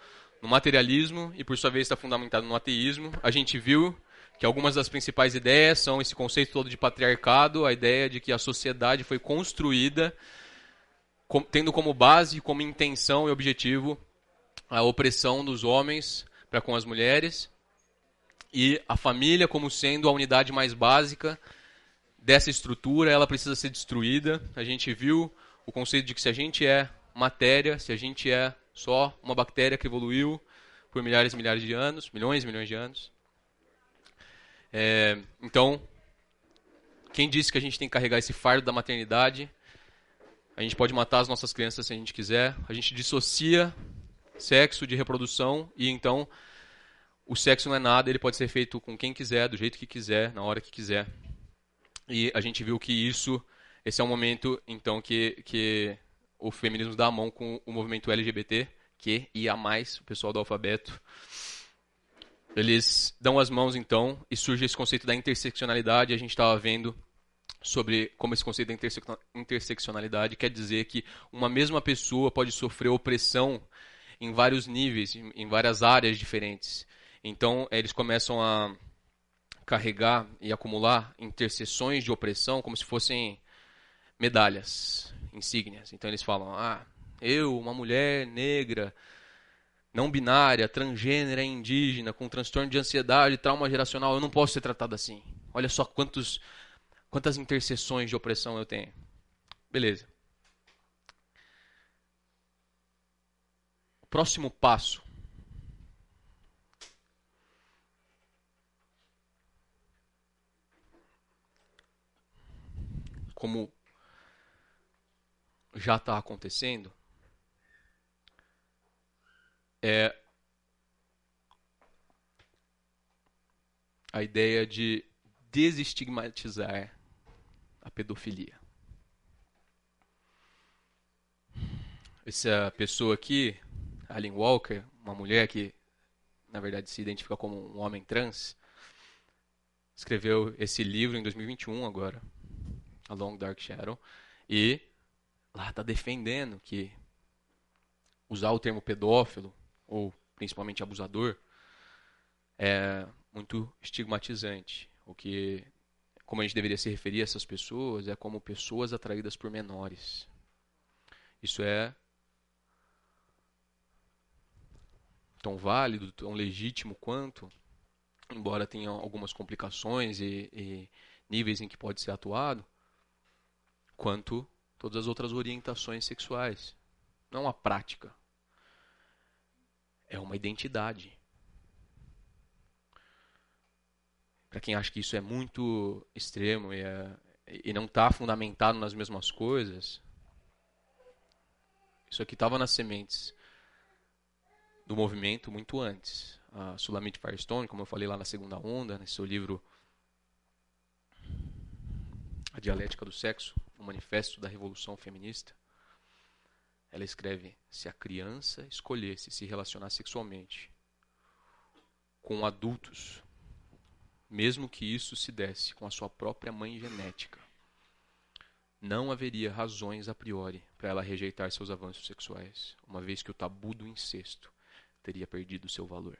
no materialismo, e por sua vez está fundamentado no ateísmo. A gente viu que algumas das principais ideias são esse conceito todo de patriarcado, a ideia de que a sociedade foi construída com, tendo como base, como intenção e objetivo a opressão dos homens para com as mulheres e a família como sendo a unidade mais básica dessa estrutura, ela precisa ser destruída. A gente viu o conceito de que se a gente é matéria, se a gente é só uma bactéria que evoluiu por milhares e milhares de anos, milhões e milhões de anos, é, então, quem disse que a gente tem que carregar esse fardo da maternidade? A gente pode matar as nossas crianças se a gente quiser. A gente dissocia sexo de reprodução e então o sexo não é nada, ele pode ser feito com quem quiser, do jeito que quiser, na hora que quiser. E a gente viu que isso, esse é um momento então que, que o feminismo dá a mão com o movimento LGBT, Q e A+, o pessoal do alfabeto. Eles dão as mãos, então, e surge esse conceito da interseccionalidade. A gente estava vendo sobre como esse conceito da interseccionalidade quer dizer que uma mesma pessoa pode sofrer opressão em vários níveis, em várias áreas diferentes. Então, eles começam a carregar e acumular interseções de opressão como se fossem medalhas, insígnias. Então, eles falam: ah, eu, uma mulher negra, não binária, transgênera, indígena, com transtorno de ansiedade, trauma geracional, eu não posso ser tratado assim. Olha só quantos, quantas interseções de opressão eu tenho. Beleza. Próximo passo como já está acontecendo, é a ideia de desestigmatizar a pedofilia. Essa pessoa aqui, Aline Walker, uma mulher que na verdade se identifica como um homem trans, escreveu esse livro em 2021 agora, A Long Dark Shadow, e lá está defendendo que usar o termo pedófilo ou principalmente abusador é muito estigmatizante. O que como a gente deveria se referir a essas pessoas é como pessoas atraídas por menores. Isso é tão válido, tão legítimo quanto, embora tenha algumas complicações e, e níveis em que pode ser atuado, quanto todas as outras orientações sexuais. Não uma prática, é uma identidade. Para quem acha que isso é muito extremo e, é, e não está fundamentado nas mesmas coisas, isso aqui estava nas sementes do movimento muito antes. A Sulamit Firestone, como eu falei lá na segunda onda, nesse seu livro A Dialética do Sexo, o Manifesto da Revolução Feminista, ela escreve: se a criança escolhesse se relacionar sexualmente com adultos, mesmo que isso se desse com a sua própria mãe genética, não haveria razões a priori para ela rejeitar seus avanços sexuais, uma vez que o tabu do incesto teria perdido seu valor.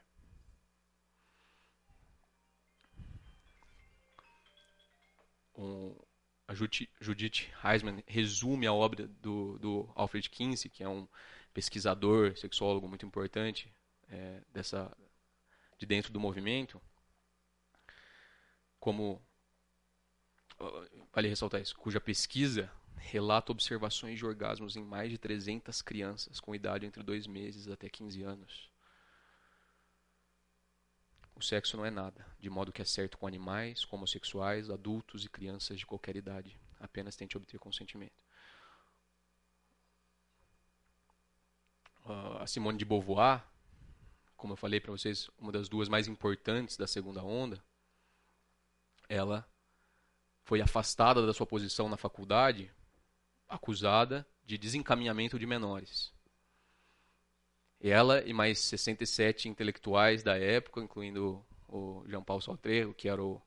Um, a Judith Heisman resume a obra do, do Alfred Kinsey, que é um pesquisador, sexólogo muito importante é, dessa, de dentro do movimento, como vale ressaltar isso, cuja pesquisa relata observações de orgasmos em mais de 300 crianças com idade entre 2 meses até 15 anos. O sexo não é nada, de modo que é certo com animais, homossexuais, adultos e crianças de qualquer idade. Apenas tente obter consentimento. Uh, a Simone de Beauvoir, como eu falei para vocês, uma das duas mais importantes da segunda onda, ela foi afastada da sua posição na faculdade, acusada de desencaminhamento de menores. Ela e mais 67 intelectuais da época, incluindo o Jean Paul Sartre, que era o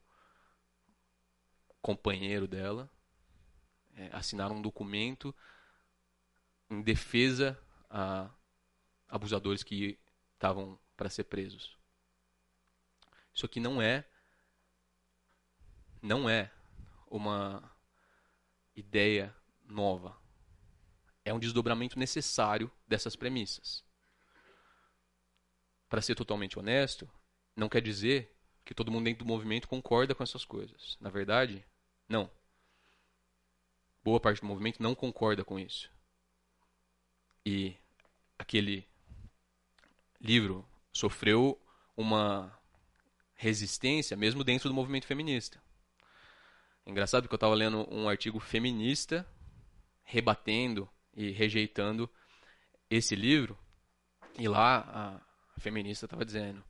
companheiro dela, é, assinaram um documento em defesa a abusadores que estavam para ser presos. Isso aqui não é não é uma ideia nova. É um desdobramento necessário dessas premissas para ser totalmente honesto, não quer dizer que todo mundo dentro do movimento concorda com essas coisas. Na verdade, não. Boa parte do movimento não concorda com isso. E aquele livro sofreu uma resistência mesmo dentro do movimento feminista. Engraçado que eu estava lendo um artigo feminista rebatendo e rejeitando esse livro, e lá feminista estava dizendo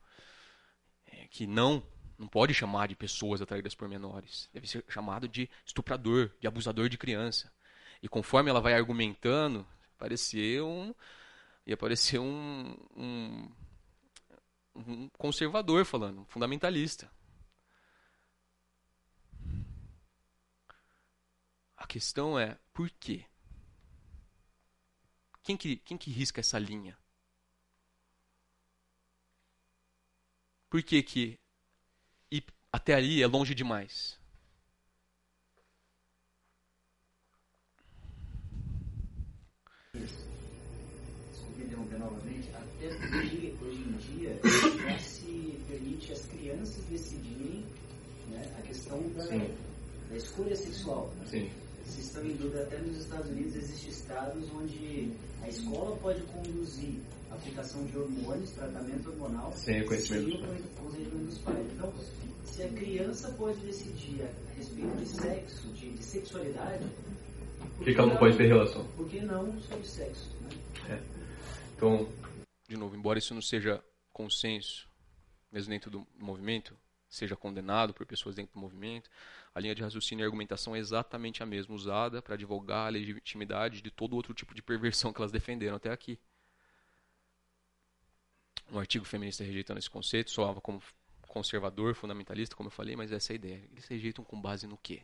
é, que não não pode chamar de pessoas atraídas por menores. Deve ser chamado de estuprador, de abusador de criança. E conforme ela vai argumentando, parecia um, ia parecer um, um, um conservador falando, um fundamentalista. A questão é por quê? Quem que, quem que risca essa linha? Por que, que ir até ali é longe demais? Desculpe interromper novamente. Até hoje, hoje em dia, já se permite as crianças decidirem né, a questão da, da escolha sexual. Né? Sim. Vocês estão em dúvida, até nos Estados Unidos existem estados onde a escola pode conduzir aplicação de hormônios, tratamento hormonal, Sem o conhecimento. sem o conhecimento dos pais. Então, se a criança pode decidir a respeito de sexo, de, de sexualidade, Por que, que ela não pode ter relação? por que não sobre sexo? Né? Então, de novo, embora isso não seja consenso, mesmo dentro do movimento, seja condenado por pessoas dentro do movimento, a linha de raciocínio e argumentação é exatamente a mesma, usada para advogar a legitimidade de todo outro tipo de perversão que elas defenderam até aqui. Um artigo feminista rejeitando esse conceito soava como conservador, fundamentalista, como eu falei, mas essa é a ideia. Eles rejeitam com base no quê?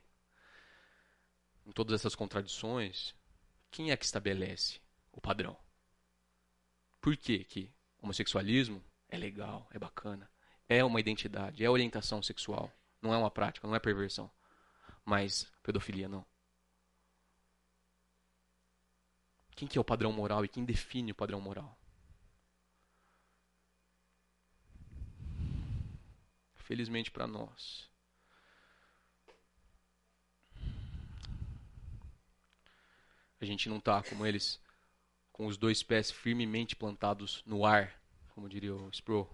Em todas essas contradições, quem é que estabelece o padrão? Por que que homossexualismo é legal, é bacana, é uma identidade, é orientação sexual, não é uma prática, não é perversão, mas pedofilia não. Quem que é o padrão moral e quem define o padrão moral? Felizmente para nós, a gente não tá como eles com os dois pés firmemente plantados no ar, como diria o Sproul.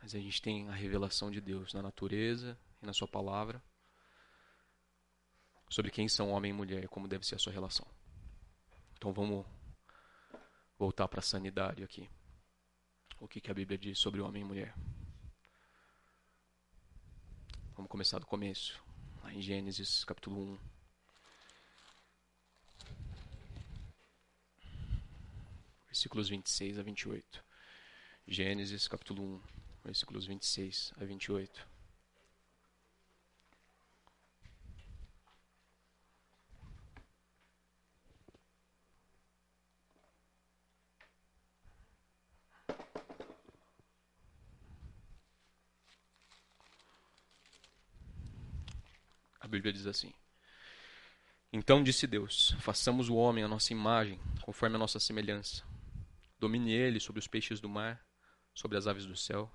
Mas a gente tem a revelação de Deus na natureza e na sua palavra sobre quem são homem e mulher e como deve ser a sua relação. Então vamos voltar para a sanidade aqui. O que, que a Bíblia diz sobre homem e mulher? Vamos começar do começo, lá em Gênesis capítulo 1. versículos 26 a 28. Gênesis, capítulo 1, versículos 26 a 28. Bíblia diz assim: Então disse Deus: Façamos o homem à nossa imagem, conforme a nossa semelhança. Domine ele sobre os peixes do mar, sobre as aves do céu,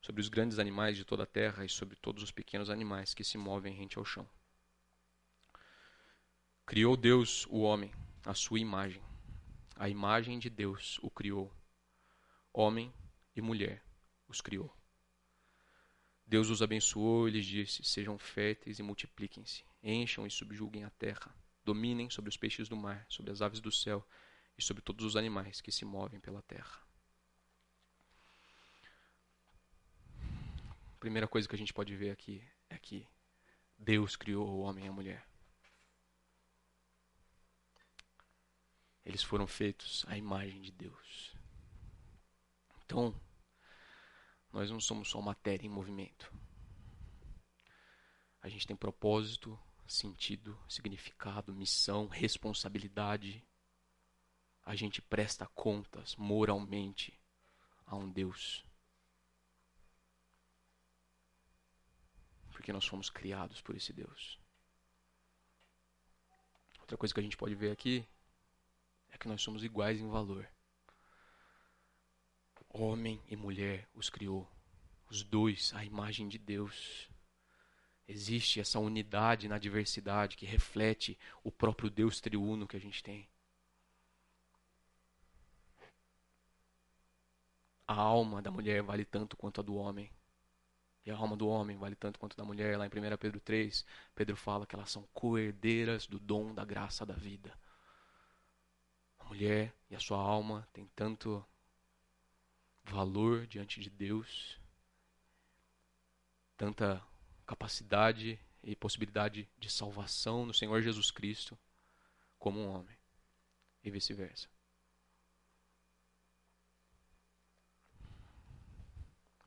sobre os grandes animais de toda a terra e sobre todos os pequenos animais que se movem rente ao chão. Criou Deus o homem, à sua imagem. A imagem de Deus o criou. Homem e mulher os criou. Deus os abençoou e lhes disse: Sejam férteis e multipliquem-se, encham e subjuguem a terra, dominem sobre os peixes do mar, sobre as aves do céu e sobre todos os animais que se movem pela terra. A primeira coisa que a gente pode ver aqui é que Deus criou o homem e a mulher. Eles foram feitos à imagem de Deus. Então, nós não somos só matéria em movimento. A gente tem propósito, sentido, significado, missão, responsabilidade. A gente presta contas moralmente a um Deus. Porque nós fomos criados por esse Deus. Outra coisa que a gente pode ver aqui é que nós somos iguais em valor. Homem e mulher os criou, os dois à imagem de Deus. Existe essa unidade na diversidade que reflete o próprio Deus triuno que a gente tem. A alma da mulher vale tanto quanto a do homem. E a alma do homem vale tanto quanto a da mulher. Lá em 1 Pedro 3, Pedro fala que elas são coerdeiras do dom da graça da vida. A mulher e a sua alma têm tanto valor diante de Deus, tanta capacidade e possibilidade de salvação no Senhor Jesus Cristo como um homem. e vice-versa.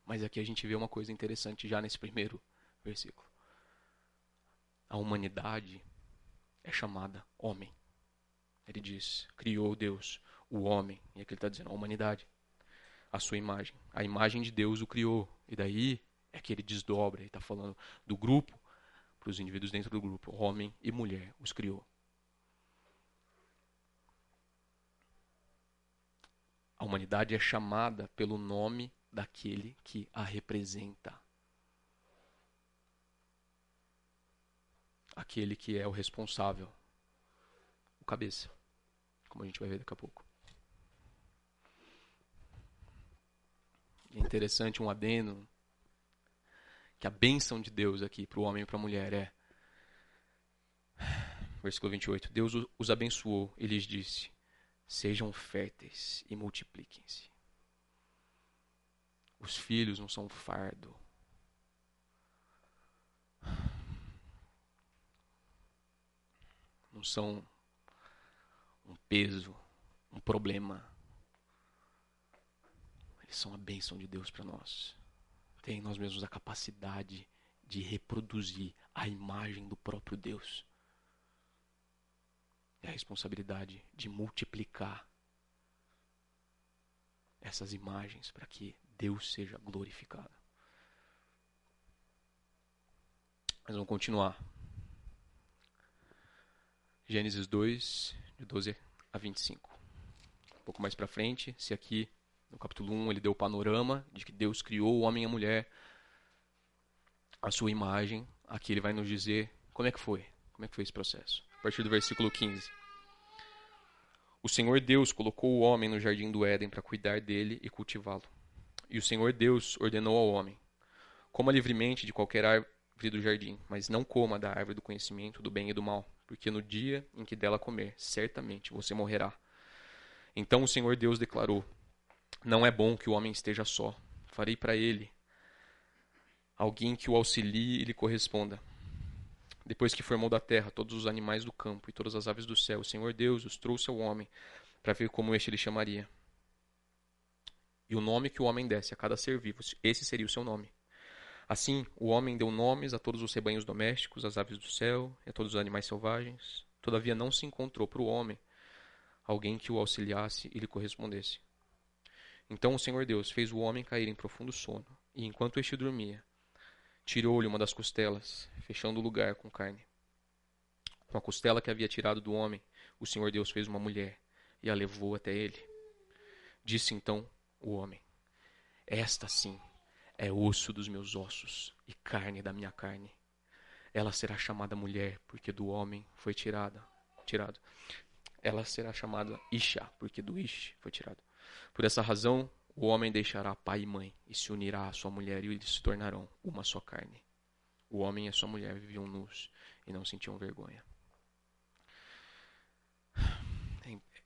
Mas aqui a gente vê uma coisa interessante já nesse primeiro versículo. A humanidade é chamada homem. Ele diz: criou Deus o homem. E aqui ele está dizendo: a humanidade, a sua imagem. A imagem de Deus o criou. E daí é que ele desdobra. Ele está falando do grupo para os indivíduos dentro do grupo. Homem e mulher os criou. A humanidade é chamada pelo nome daquele que a representa. Aquele que é o responsável. O cabeça. Como a gente vai ver daqui a pouco. Interessante um adendo que a bênção de Deus aqui para o homem e para a mulher é versículo 28. Deus os abençoou e lhes disse: Sejam férteis e multipliquem-se. Os filhos não são um fardo. Não são um peso, um problema. Eles são a bênção de Deus para nós. Tem nós mesmos a capacidade de reproduzir a imagem do próprio Deus. É a responsabilidade de multiplicar essas imagens para que Deus seja glorificado. Mas vamos continuar. Gênesis 2, de 12 a 25. Um pouco mais para frente, se aqui no capítulo 1 ele deu o panorama de que Deus criou o homem e a mulher a sua imagem, aqui ele vai nos dizer como é que foi, como é que foi esse processo a partir do versículo 15. O Senhor Deus colocou o homem no jardim do Éden para cuidar dele e cultivá-lo. E o Senhor Deus ordenou ao homem: Coma livremente de qualquer árvore do jardim, mas não coma da árvore do conhecimento do bem e do mal, porque no dia em que dela comer, certamente você morrerá. Então o Senhor Deus declarou: Não é bom que o homem esteja só. Farei para ele alguém que o auxilie e lhe corresponda. Depois que formou da terra todos os animais do campo e todas as aves do céu, o Senhor Deus os trouxe ao homem para ver como este lhe chamaria. E o nome que o homem desse a cada ser vivo, esse seria o seu nome. Assim, o homem deu nomes a todos os rebanhos domésticos, às aves do céu e a todos os animais selvagens. Todavia não se encontrou para o homem alguém que o auxiliasse e lhe correspondesse. Então o Senhor Deus fez o homem cair em profundo sono, e enquanto este dormia, tirou-lhe uma das costelas, fechando o lugar com carne. Com a costela que havia tirado do homem, o Senhor Deus fez uma mulher e a levou até ele. Disse então o homem: Esta sim é osso dos meus ossos e carne da minha carne. Ela será chamada mulher, porque do homem foi tirada, tirado. Ela será chamada Isha, porque do Ish foi tirado. Por essa razão, o homem deixará pai e mãe e se unirá à sua mulher e eles se tornarão uma só carne. O homem e a sua mulher viviam nus e não sentiam vergonha.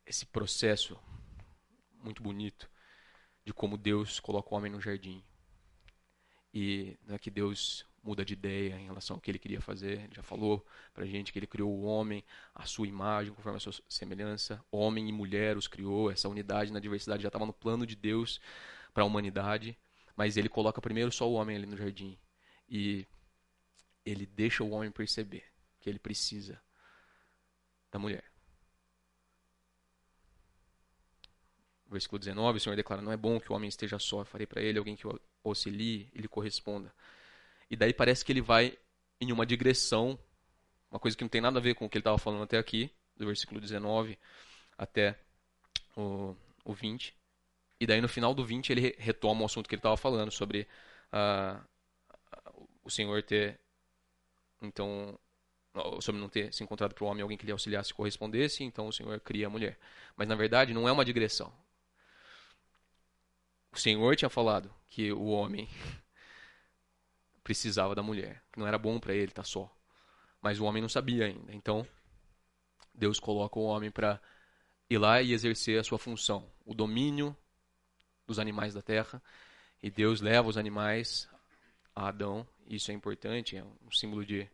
Esse processo muito bonito de como Deus coloca o homem no jardim. E não é que Deus muda de ideia em relação ao que ele queria fazer. Ele já falou pra gente que ele criou o homem, a sua imagem, conforme a sua semelhança. Homem e mulher os criou. Essa unidade na diversidade já estava no plano de Deus para a humanidade. Mas ele coloca primeiro só o homem ali no jardim. E ele deixa o homem perceber que ele precisa da mulher. Versículo 19, o Senhor declara: Não é bom que o homem esteja só, farei para ele alguém que o auxilie e lhe corresponda. E daí parece que ele vai em uma digressão, uma coisa que não tem nada a ver com o que ele estava falando até aqui, do versículo 19 até o, o 20. E daí no final do 20 ele retoma o assunto que ele estava falando sobre uh, o Senhor ter, então, sobre não ter se encontrado para o homem alguém que lhe auxiliasse e correspondesse, então o Senhor cria a mulher. Mas na verdade não é uma digressão. O Senhor tinha falado que o homem precisava da mulher, que não era bom para ele estar tá só. Mas o homem não sabia ainda. Então, Deus coloca o homem para ir lá e exercer a sua função, o domínio dos animais da terra. E Deus leva os animais a Adão. Isso é importante, é um símbolo de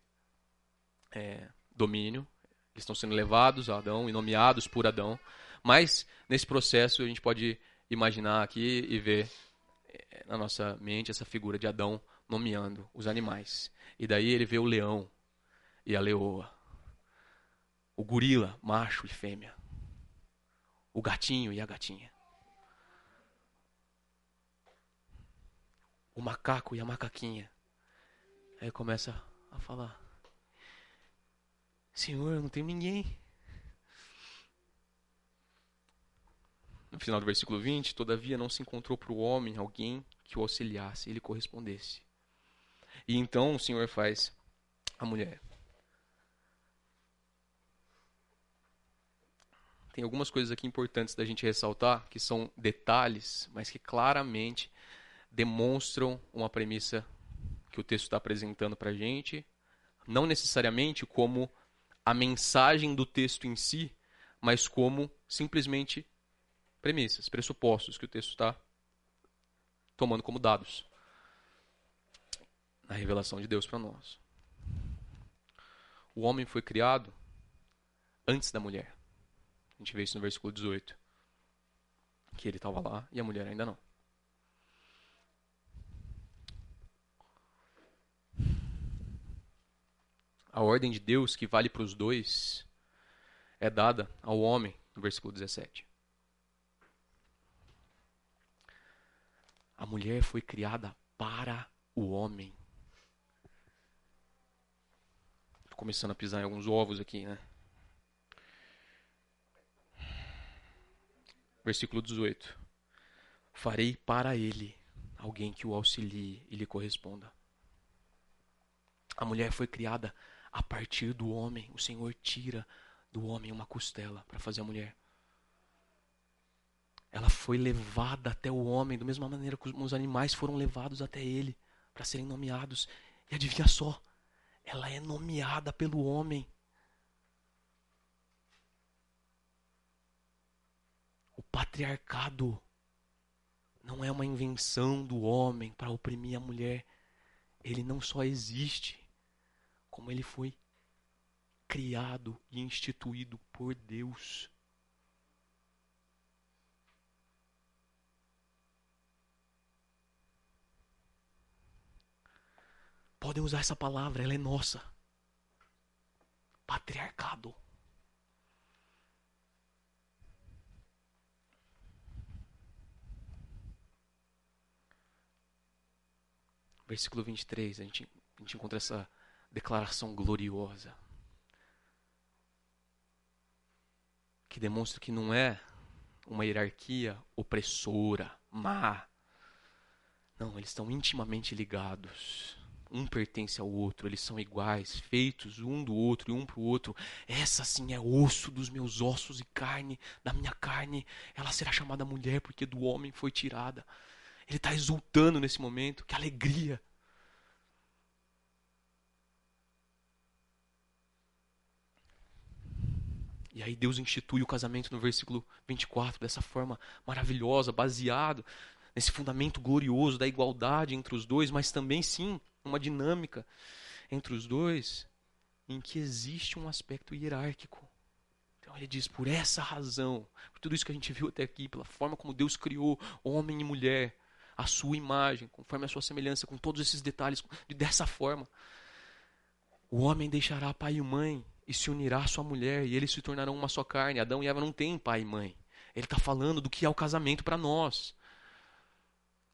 é, domínio. Eles estão sendo levados a Adão e nomeados por Adão. Mas, nesse processo, a gente pode imaginar aqui e ver eh, na nossa mente essa figura de Adão nomeando os animais. E daí ele vê o leão e a leoa, o gorila, macho e fêmea, o gatinho e a gatinha, o macaco e a macaquinha. Aí começa a falar: Senhor, não tenho ninguém. No final do versículo 20, todavia não se encontrou para o homem alguém que o auxiliasse e lhe correspondesse. E então o Senhor faz a mulher. Tem algumas coisas aqui importantes da gente ressaltar, que são detalhes, mas que claramente demonstram uma premissa que o texto está apresentando para a gente, não necessariamente como a mensagem do texto em si, mas como simplesmente premissas, pressupostos que o texto está tomando como dados na revelação de Deus para nós. O homem foi criado antes da mulher. A gente vê isso no versículo 18. Que ele estava lá e a mulher ainda não. A ordem de Deus que vale para os dois é dada ao homem, no versículo 17. A mulher foi criada para o homem. começando a pisar em alguns ovos aqui, né? Versículo 18. Farei para ele alguém que o auxilie e lhe corresponda. A mulher foi criada a partir do homem. O Senhor tira do homem uma costela para fazer a mulher. Ela foi levada até o homem, da mesma maneira que os animais foram levados até ele para serem nomeados. E adivinha só, ela é nomeada pelo homem. O patriarcado não é uma invenção do homem para oprimir a mulher. Ele não só existe, como ele foi criado e instituído por Deus. Podem usar essa palavra, ela é nossa. Patriarcado. Versículo 23, a gente, a gente encontra essa declaração gloriosa. Que demonstra que não é uma hierarquia opressora, má. Não, eles estão intimamente ligados um pertence ao outro, eles são iguais, feitos um do outro e um para o outro. Essa sim é osso dos meus ossos e carne da minha carne. Ela será chamada mulher porque do homem foi tirada. Ele está exultando nesse momento, que alegria. E aí Deus institui o casamento no versículo 24 dessa forma maravilhosa, baseado nesse fundamento glorioso da igualdade entre os dois, mas também sim uma dinâmica entre os dois em que existe um aspecto hierárquico. Então ele diz: por essa razão, por tudo isso que a gente viu até aqui, pela forma como Deus criou homem e mulher, a sua imagem, conforme a sua semelhança, com todos esses detalhes, dessa forma, o homem deixará pai e mãe e se unirá à sua mulher, e eles se tornarão uma só carne. Adão e Eva não têm pai e mãe. Ele está falando do que é o casamento para nós.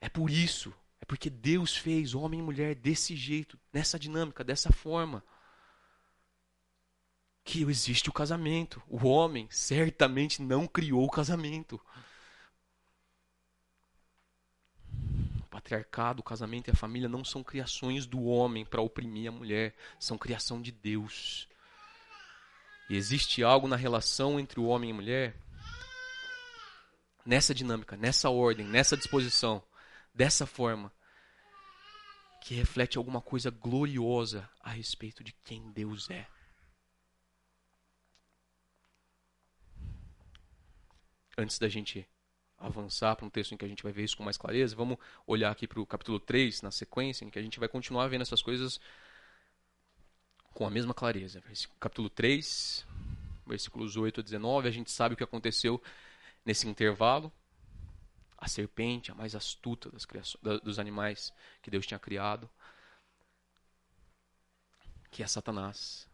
É por isso é porque Deus fez homem e mulher desse jeito, nessa dinâmica, dessa forma. Que existe o casamento. O homem certamente não criou o casamento. O patriarcado, o casamento e a família não são criações do homem para oprimir a mulher, são criação de Deus. E existe algo na relação entre o homem e a mulher, nessa dinâmica, nessa ordem, nessa disposição, dessa forma, que reflete alguma coisa gloriosa a respeito de quem Deus é. Antes da gente avançar para um texto em que a gente vai ver isso com mais clareza, vamos olhar aqui para o capítulo 3, na sequência, em que a gente vai continuar vendo essas coisas com a mesma clareza. Capítulo 3, versículos 8 a 19. A gente sabe o que aconteceu nesse intervalo. A serpente, a mais astuta das criações, dos animais que Deus tinha criado, que é Satanás,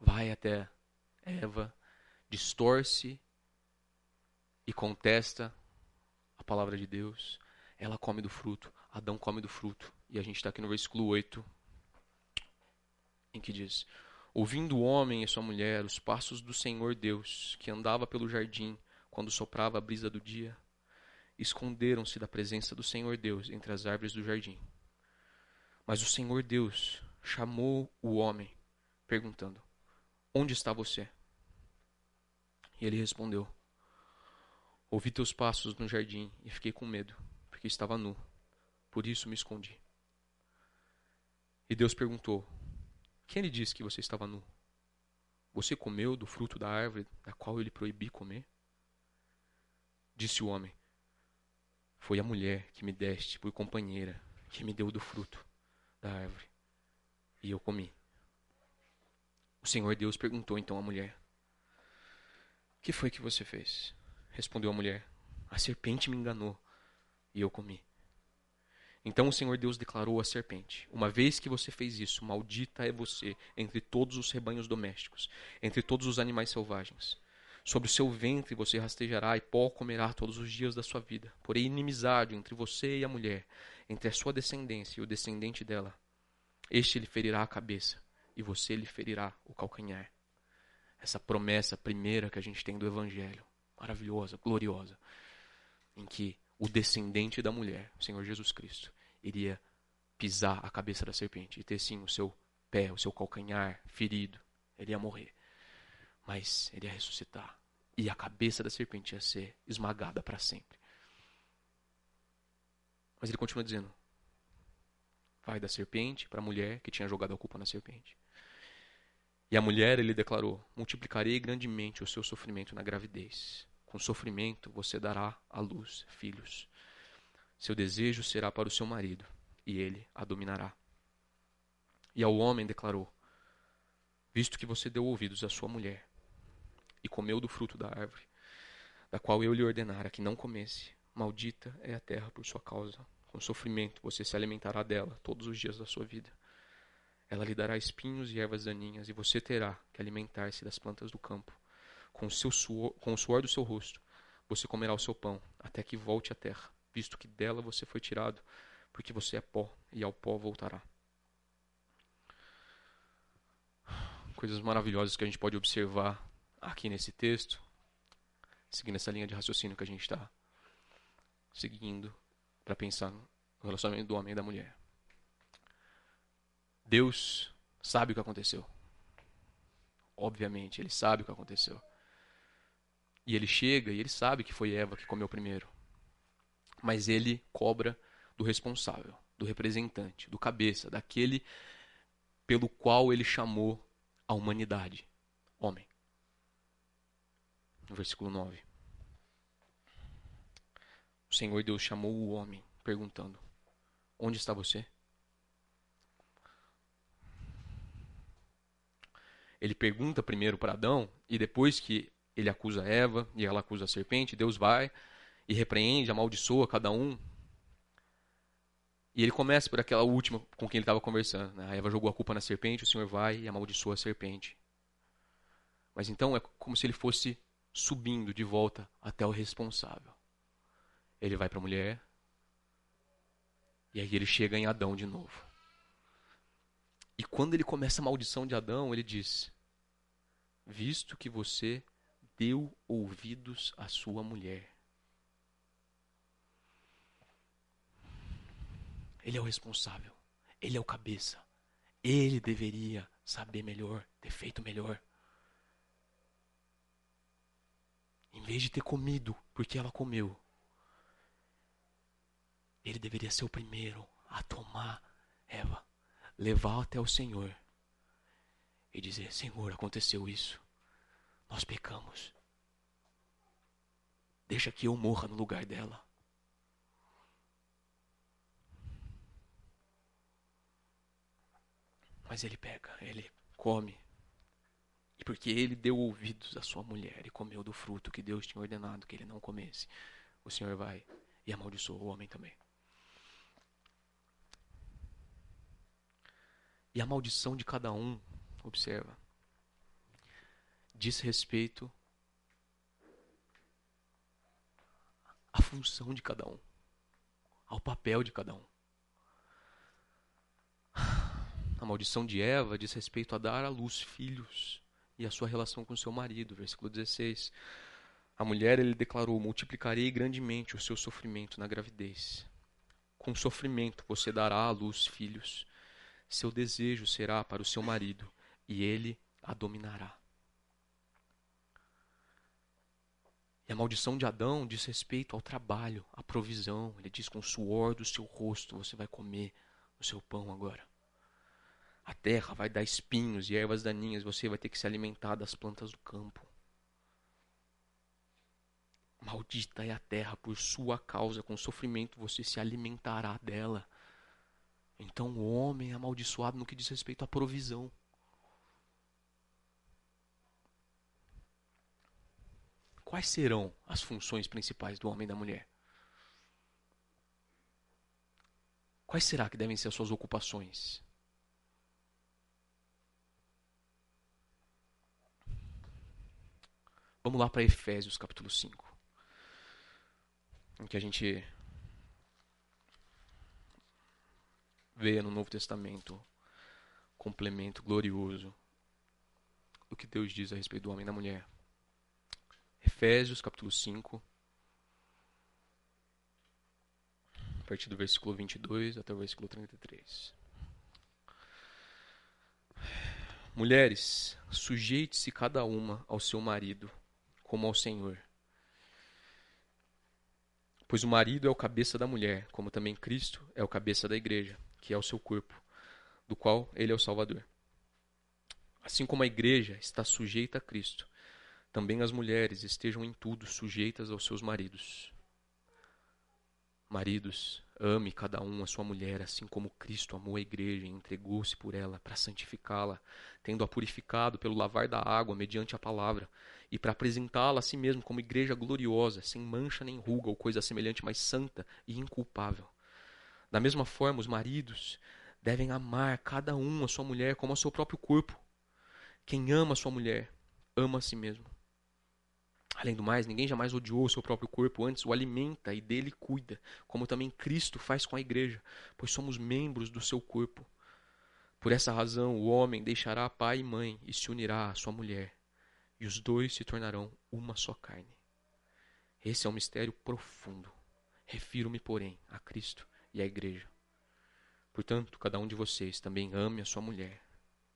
vai até Eva, distorce e contesta a palavra de Deus. Ela come do fruto, Adão come do fruto. E a gente está aqui no versículo 8, em que diz: Ouvindo o homem e sua mulher os passos do Senhor Deus, que andava pelo jardim quando soprava a brisa do dia, esconderam-se da presença do Senhor Deus entre as árvores do jardim. Mas o Senhor Deus chamou o homem, perguntando: Onde está você? E ele respondeu: Ouvi teus passos no jardim e fiquei com medo, porque estava nu. Por isso me escondi. E Deus perguntou: Quem lhe disse que você estava nu? Você comeu do fruto da árvore da qual eu lhe proibi comer? Disse o homem: Foi a mulher que me deste por companheira, que me deu do fruto da árvore. E eu comi. O Senhor Deus perguntou então à mulher: Que foi que você fez? Respondeu a mulher: A serpente me enganou e eu comi. Então o Senhor Deus declarou à serpente: Uma vez que você fez isso, maldita é você entre todos os rebanhos domésticos, entre todos os animais selvagens. Sobre o seu ventre você rastejará e pó comerá todos os dias da sua vida. Porém, inimizade entre você e a mulher, entre a sua descendência e o descendente dela. Este lhe ferirá a cabeça e você lhe ferirá o calcanhar. Essa promessa primeira que a gente tem do Evangelho, maravilhosa, gloriosa, em que o descendente da mulher, o Senhor Jesus Cristo, iria pisar a cabeça da serpente e ter sim o seu pé, o seu calcanhar ferido. Ele ia morrer. Mas ele ia ressuscitar. E a cabeça da serpente ia ser esmagada para sempre. Mas ele continua dizendo: vai da serpente para a mulher que tinha jogado a culpa na serpente. E a mulher, ele declarou: multiplicarei grandemente o seu sofrimento na gravidez com sofrimento você dará à luz filhos. Seu desejo será para o seu marido, e ele a dominará. E ao homem declarou: Visto que você deu ouvidos à sua mulher, e comeu do fruto da árvore, da qual eu lhe ordenara que não comesse, maldita é a terra por sua causa. Com sofrimento você se alimentará dela todos os dias da sua vida. Ela lhe dará espinhos e ervas daninhas, e você terá que alimentar-se das plantas do campo com, seu suor, com o suor do seu rosto, você comerá o seu pão, até que volte à terra, visto que dela você foi tirado, porque você é pó, e ao pó voltará. Coisas maravilhosas que a gente pode observar aqui nesse texto, seguindo essa linha de raciocínio que a gente está seguindo para pensar no relacionamento do homem e da mulher. Deus sabe o que aconteceu. Obviamente, ele sabe o que aconteceu. E ele chega e ele sabe que foi Eva que comeu primeiro. Mas ele cobra do responsável, do representante, do cabeça, daquele pelo qual ele chamou a humanidade, homem. Versículo 9. O Senhor Deus chamou o homem, perguntando: Onde está você? Ele pergunta primeiro para Adão, e depois que ele acusa Eva e ela acusa a serpente. Deus vai e repreende, amaldiçoa cada um. E ele começa por aquela última com quem ele estava conversando. Né? A Eva jogou a culpa na serpente, o Senhor vai e amaldiçoa a serpente. Mas então é como se ele fosse subindo de volta até o responsável. Ele vai para a mulher. E aí ele chega em Adão de novo. E quando ele começa a maldição de Adão, ele diz: Visto que você deu ouvidos à sua mulher. Ele é o responsável. Ele é o cabeça. Ele deveria saber melhor, ter feito melhor. Em vez de ter comido porque ela comeu, ele deveria ser o primeiro a tomar Eva, levar até o Senhor e dizer: Senhor, aconteceu isso. Nós pecamos. Deixa que eu morra no lugar dela. Mas ele pega, ele come porque ele deu ouvidos à sua mulher e comeu do fruto que Deus tinha ordenado que ele não comesse, o Senhor vai e amaldiçoa o homem também. E a maldição de cada um, observa, diz respeito à função de cada um, ao papel de cada um. A maldição de Eva diz respeito a dar à luz filhos e a sua relação com seu marido, versículo 16. A mulher, ele declarou: Multiplicarei grandemente o seu sofrimento na gravidez. Com sofrimento você dará à luz filhos. Seu desejo será para o seu marido, e ele a dominará. E a maldição de Adão diz respeito ao trabalho, à provisão. Ele diz: Com o suor do seu rosto você vai comer o seu pão agora. A terra vai dar espinhos e ervas daninhas, você vai ter que se alimentar das plantas do campo. Maldita é a terra por sua causa, com sofrimento você se alimentará dela. Então o homem é amaldiçoado no que diz respeito à provisão. Quais serão as funções principais do homem e da mulher? Quais será que devem ser as suas ocupações? Vamos lá para Efésios capítulo 5. Em que a gente vê no Novo Testamento complemento glorioso do que Deus diz a respeito do homem e da mulher. Efésios capítulo 5, a partir do versículo 22 até o versículo 33. Mulheres, sujeite-se cada uma ao seu marido como ao Senhor. Pois o marido é o cabeça da mulher, como também Cristo é o cabeça da igreja, que é o seu corpo, do qual ele é o Salvador. Assim como a igreja está sujeita a Cristo, também as mulheres estejam em tudo sujeitas aos seus maridos. Maridos, ame cada um a sua mulher, assim como Cristo amou a igreja e entregou-se por ela para santificá-la, tendo-a purificado pelo lavar da água mediante a palavra, e para apresentá-la a si mesmo como igreja gloriosa, sem mancha nem ruga ou coisa semelhante, mas santa e inculpável. Da mesma forma, os maridos devem amar cada um a sua mulher como a seu próprio corpo. Quem ama a sua mulher, ama a si mesmo. Além do mais, ninguém jamais odiou o seu próprio corpo, antes o alimenta e dele cuida, como também Cristo faz com a igreja, pois somos membros do seu corpo. Por essa razão, o homem deixará pai e mãe e se unirá à sua mulher, e os dois se tornarão uma só carne. Esse é um mistério profundo. Refiro-me, porém, a Cristo e à Igreja. Portanto, cada um de vocês também ame a sua mulher,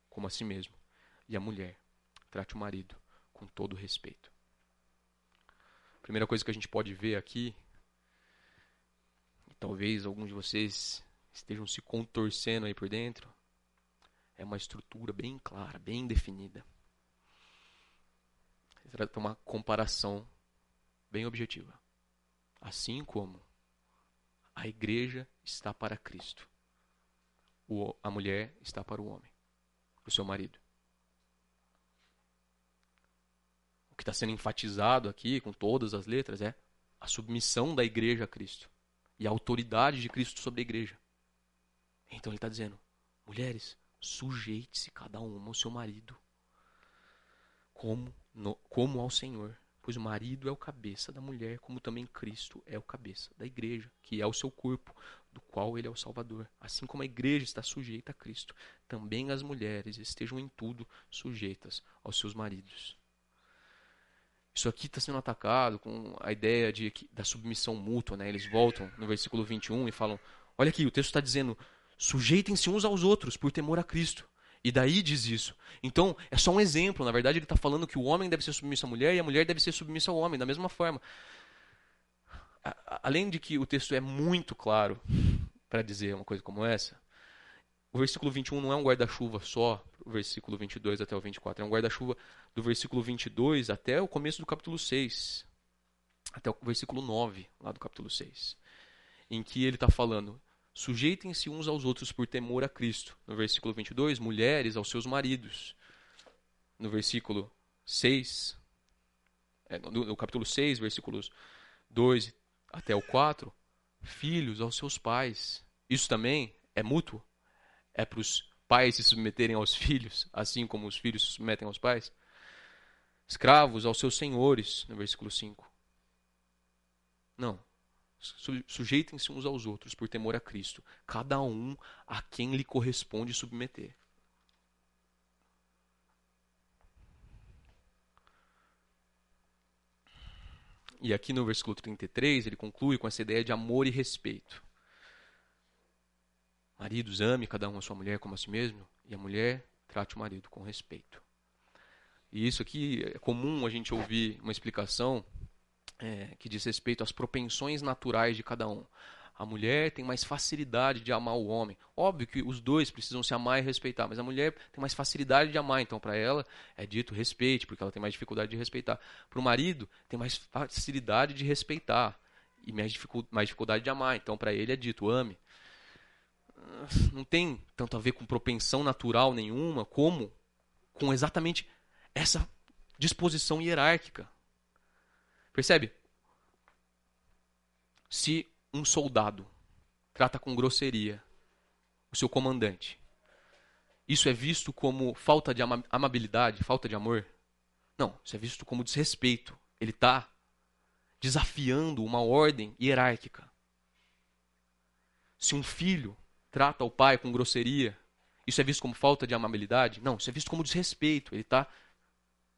como a si mesmo, e a mulher trate o marido com todo respeito. Primeira coisa que a gente pode ver aqui, e talvez alguns de vocês estejam se contorcendo aí por dentro, é uma estrutura bem clara, bem definida. Trata uma comparação bem objetiva. Assim como a igreja está para Cristo, a mulher está para o homem, para o seu marido. O que está sendo enfatizado aqui, com todas as letras, é a submissão da igreja a Cristo e a autoridade de Cristo sobre a igreja. Então ele está dizendo: mulheres, sujeite-se cada uma ao seu marido, como no, como ao Senhor. Pois o marido é o cabeça da mulher, como também Cristo é o cabeça da igreja, que é o seu corpo, do qual ele é o Salvador. Assim como a igreja está sujeita a Cristo, também as mulheres estejam em tudo sujeitas aos seus maridos. Isso aqui está sendo atacado com a ideia de, da submissão mútua. Né? Eles voltam no versículo 21 e falam: Olha aqui, o texto está dizendo: sujeitem-se uns aos outros por temor a Cristo. E daí diz isso. Então, é só um exemplo. Na verdade, ele está falando que o homem deve ser submisso à mulher e a mulher deve ser submissa ao homem, da mesma forma. Além de que o texto é muito claro para dizer uma coisa como essa, o versículo 21 não é um guarda-chuva só, o versículo 22 até o 24. É um guarda-chuva do versículo 22 até o começo do capítulo 6. Até o versículo 9, lá do capítulo 6. Em que ele está falando Sujeitem-se uns aos outros por temor a Cristo. No versículo 22, mulheres aos seus maridos. no versículo 6, é, no, no capítulo 6, versículos 2 até o 4, filhos aos seus pais. Isso também é mútuo? É para os pais se submeterem aos filhos, assim como os filhos se submetem aos pais? Escravos aos seus senhores, no versículo 5. Não. Sujeitem-se uns aos outros por temor a Cristo, cada um a quem lhe corresponde submeter. E aqui no versículo 33, ele conclui com essa ideia de amor e respeito. Maridos, ame cada um a sua mulher como a si mesmo, e a mulher trate o marido com respeito. E isso aqui é comum a gente ouvir uma explicação é, que diz respeito às propensões naturais de cada um. A mulher tem mais facilidade de amar o homem. Óbvio que os dois precisam se amar e respeitar, mas a mulher tem mais facilidade de amar, então para ela é dito respeite, porque ela tem mais dificuldade de respeitar. Para o marido, tem mais facilidade de respeitar e mais dificuldade de amar, então para ele é dito ame. Não tem tanto a ver com propensão natural nenhuma, como com exatamente essa disposição hierárquica. Percebe? Se um soldado trata com grosseria o seu comandante, isso é visto como falta de amabilidade, falta de amor? Não, isso é visto como desrespeito. Ele está desafiando uma ordem hierárquica. Se um filho trata o pai com grosseria, isso é visto como falta de amabilidade? Não, isso é visto como desrespeito. Ele está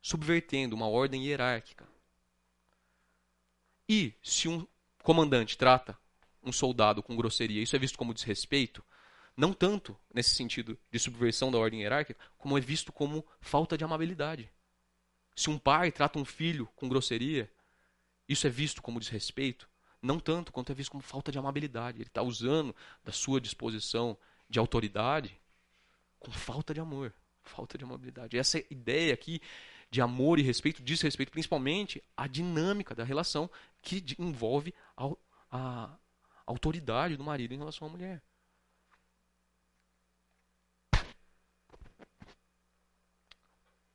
subvertendo uma ordem hierárquica. E se um comandante trata um soldado com grosseria, isso é visto como desrespeito, não tanto nesse sentido de subversão da ordem hierárquica, como é visto como falta de amabilidade. Se um pai trata um filho com grosseria, isso é visto como desrespeito, não tanto quanto é visto como falta de amabilidade. Ele está usando da sua disposição de autoridade com falta de amor, falta de amabilidade. Essa ideia aqui de amor e respeito diz respeito principalmente à dinâmica da relação que envolve a, a autoridade do marido em relação à mulher.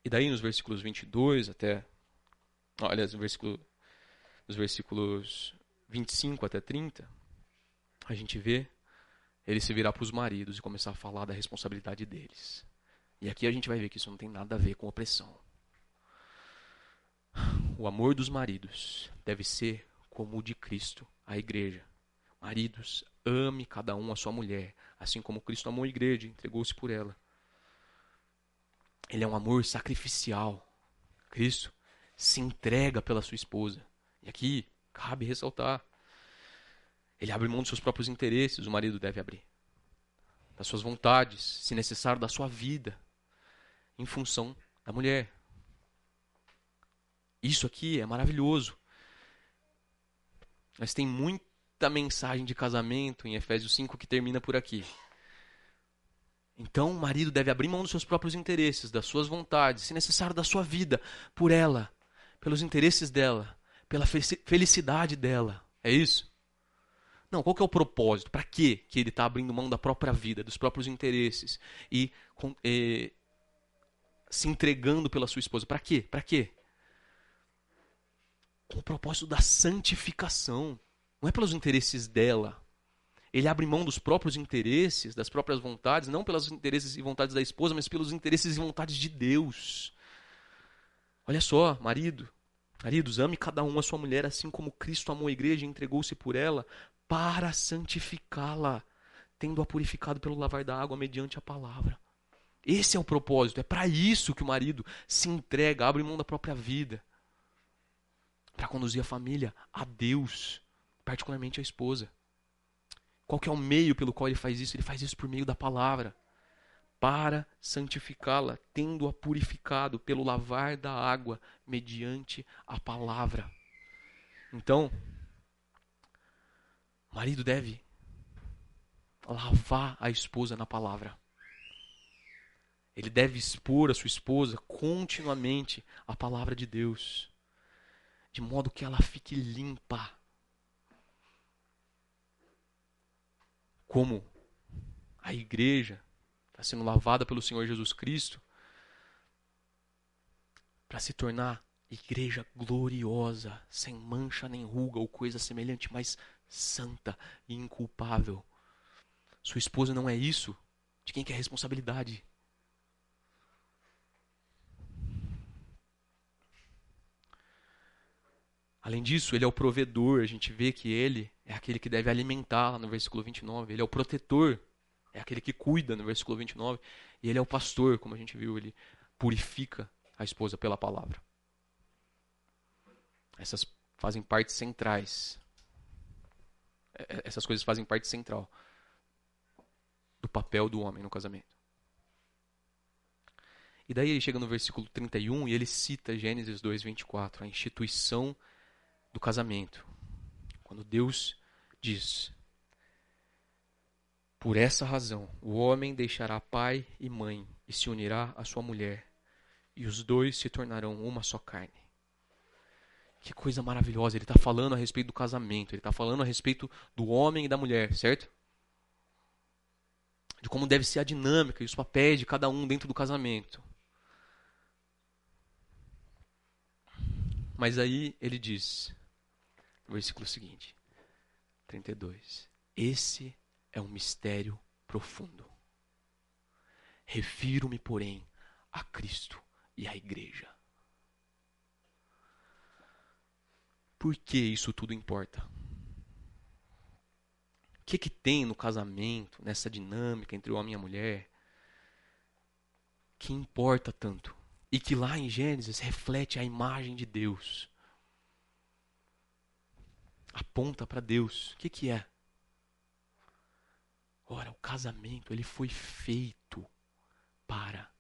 E daí nos versículos 22 até. Olha, no versículo, nos versículos 25 até 30, a gente vê ele se virar para os maridos e começar a falar da responsabilidade deles. E aqui a gente vai ver que isso não tem nada a ver com opressão. O amor dos maridos deve ser como o de Cristo à igreja. Maridos, ame cada um a sua mulher, assim como Cristo amou a igreja e entregou-se por ela. Ele é um amor sacrificial. Cristo se entrega pela sua esposa. E aqui cabe ressaltar. Ele abre mão dos seus próprios interesses, o marido deve abrir. Das suas vontades, se necessário, da sua vida, em função da mulher. Isso aqui é maravilhoso. Mas tem muita mensagem de casamento em Efésios 5 que termina por aqui. Então o marido deve abrir mão dos seus próprios interesses, das suas vontades, se necessário, da sua vida, por ela, pelos interesses dela, pela felicidade dela. É isso? Não, qual que é o propósito? Para que que ele está abrindo mão da própria vida, dos próprios interesses e, e se entregando pela sua esposa? Para quê? Para quê? O propósito da santificação. Não é pelos interesses dela. Ele abre mão dos próprios interesses, das próprias vontades, não pelos interesses e vontades da esposa, mas pelos interesses e vontades de Deus. Olha só, marido, maridos, ame cada um a sua mulher assim como Cristo amou a igreja e entregou-se por ela para santificá-la, tendo-a purificado pelo lavar da água mediante a palavra. Esse é o propósito, é para isso que o marido se entrega, abre mão da própria vida para conduzir a família a Deus, particularmente a esposa. Qual que é o meio pelo qual ele faz isso? Ele faz isso por meio da palavra, para santificá-la, tendo-a purificado pelo lavar da água, mediante a palavra. Então, o marido deve lavar a esposa na palavra. Ele deve expor a sua esposa continuamente a palavra de Deus de modo que ela fique limpa. Como a igreja está sendo lavada pelo Senhor Jesus Cristo, para se tornar igreja gloriosa, sem mancha nem ruga ou coisa semelhante, mas santa e inculpável. Sua esposa não é isso? De quem que é a responsabilidade? Além disso, ele é o provedor, a gente vê que ele é aquele que deve alimentá-la no versículo 29, ele é o protetor, é aquele que cuida no versículo 29, e ele é o pastor, como a gente viu, ele purifica a esposa pela palavra. Essas fazem parte centrais. É, é, essas coisas fazem parte central do papel do homem no casamento. E daí ele chega no versículo 31 e ele cita Gênesis 2:24, a instituição do casamento. Quando Deus diz: Por essa razão, o homem deixará pai e mãe e se unirá à sua mulher, e os dois se tornarão uma só carne. Que coisa maravilhosa! Ele está falando a respeito do casamento, ele está falando a respeito do homem e da mulher, certo? De como deve ser a dinâmica e os papéis de cada um dentro do casamento. Mas aí ele diz: versículo seguinte, 32. Esse é um mistério profundo. Refiro-me, porém, a Cristo e à Igreja. Por que isso tudo importa? O que, que tem no casamento, nessa dinâmica entre o homem e a mulher, que importa tanto? E que lá em Gênesis reflete a imagem de Deus aponta para Deus. O que, que é? Ora, o casamento ele foi feito para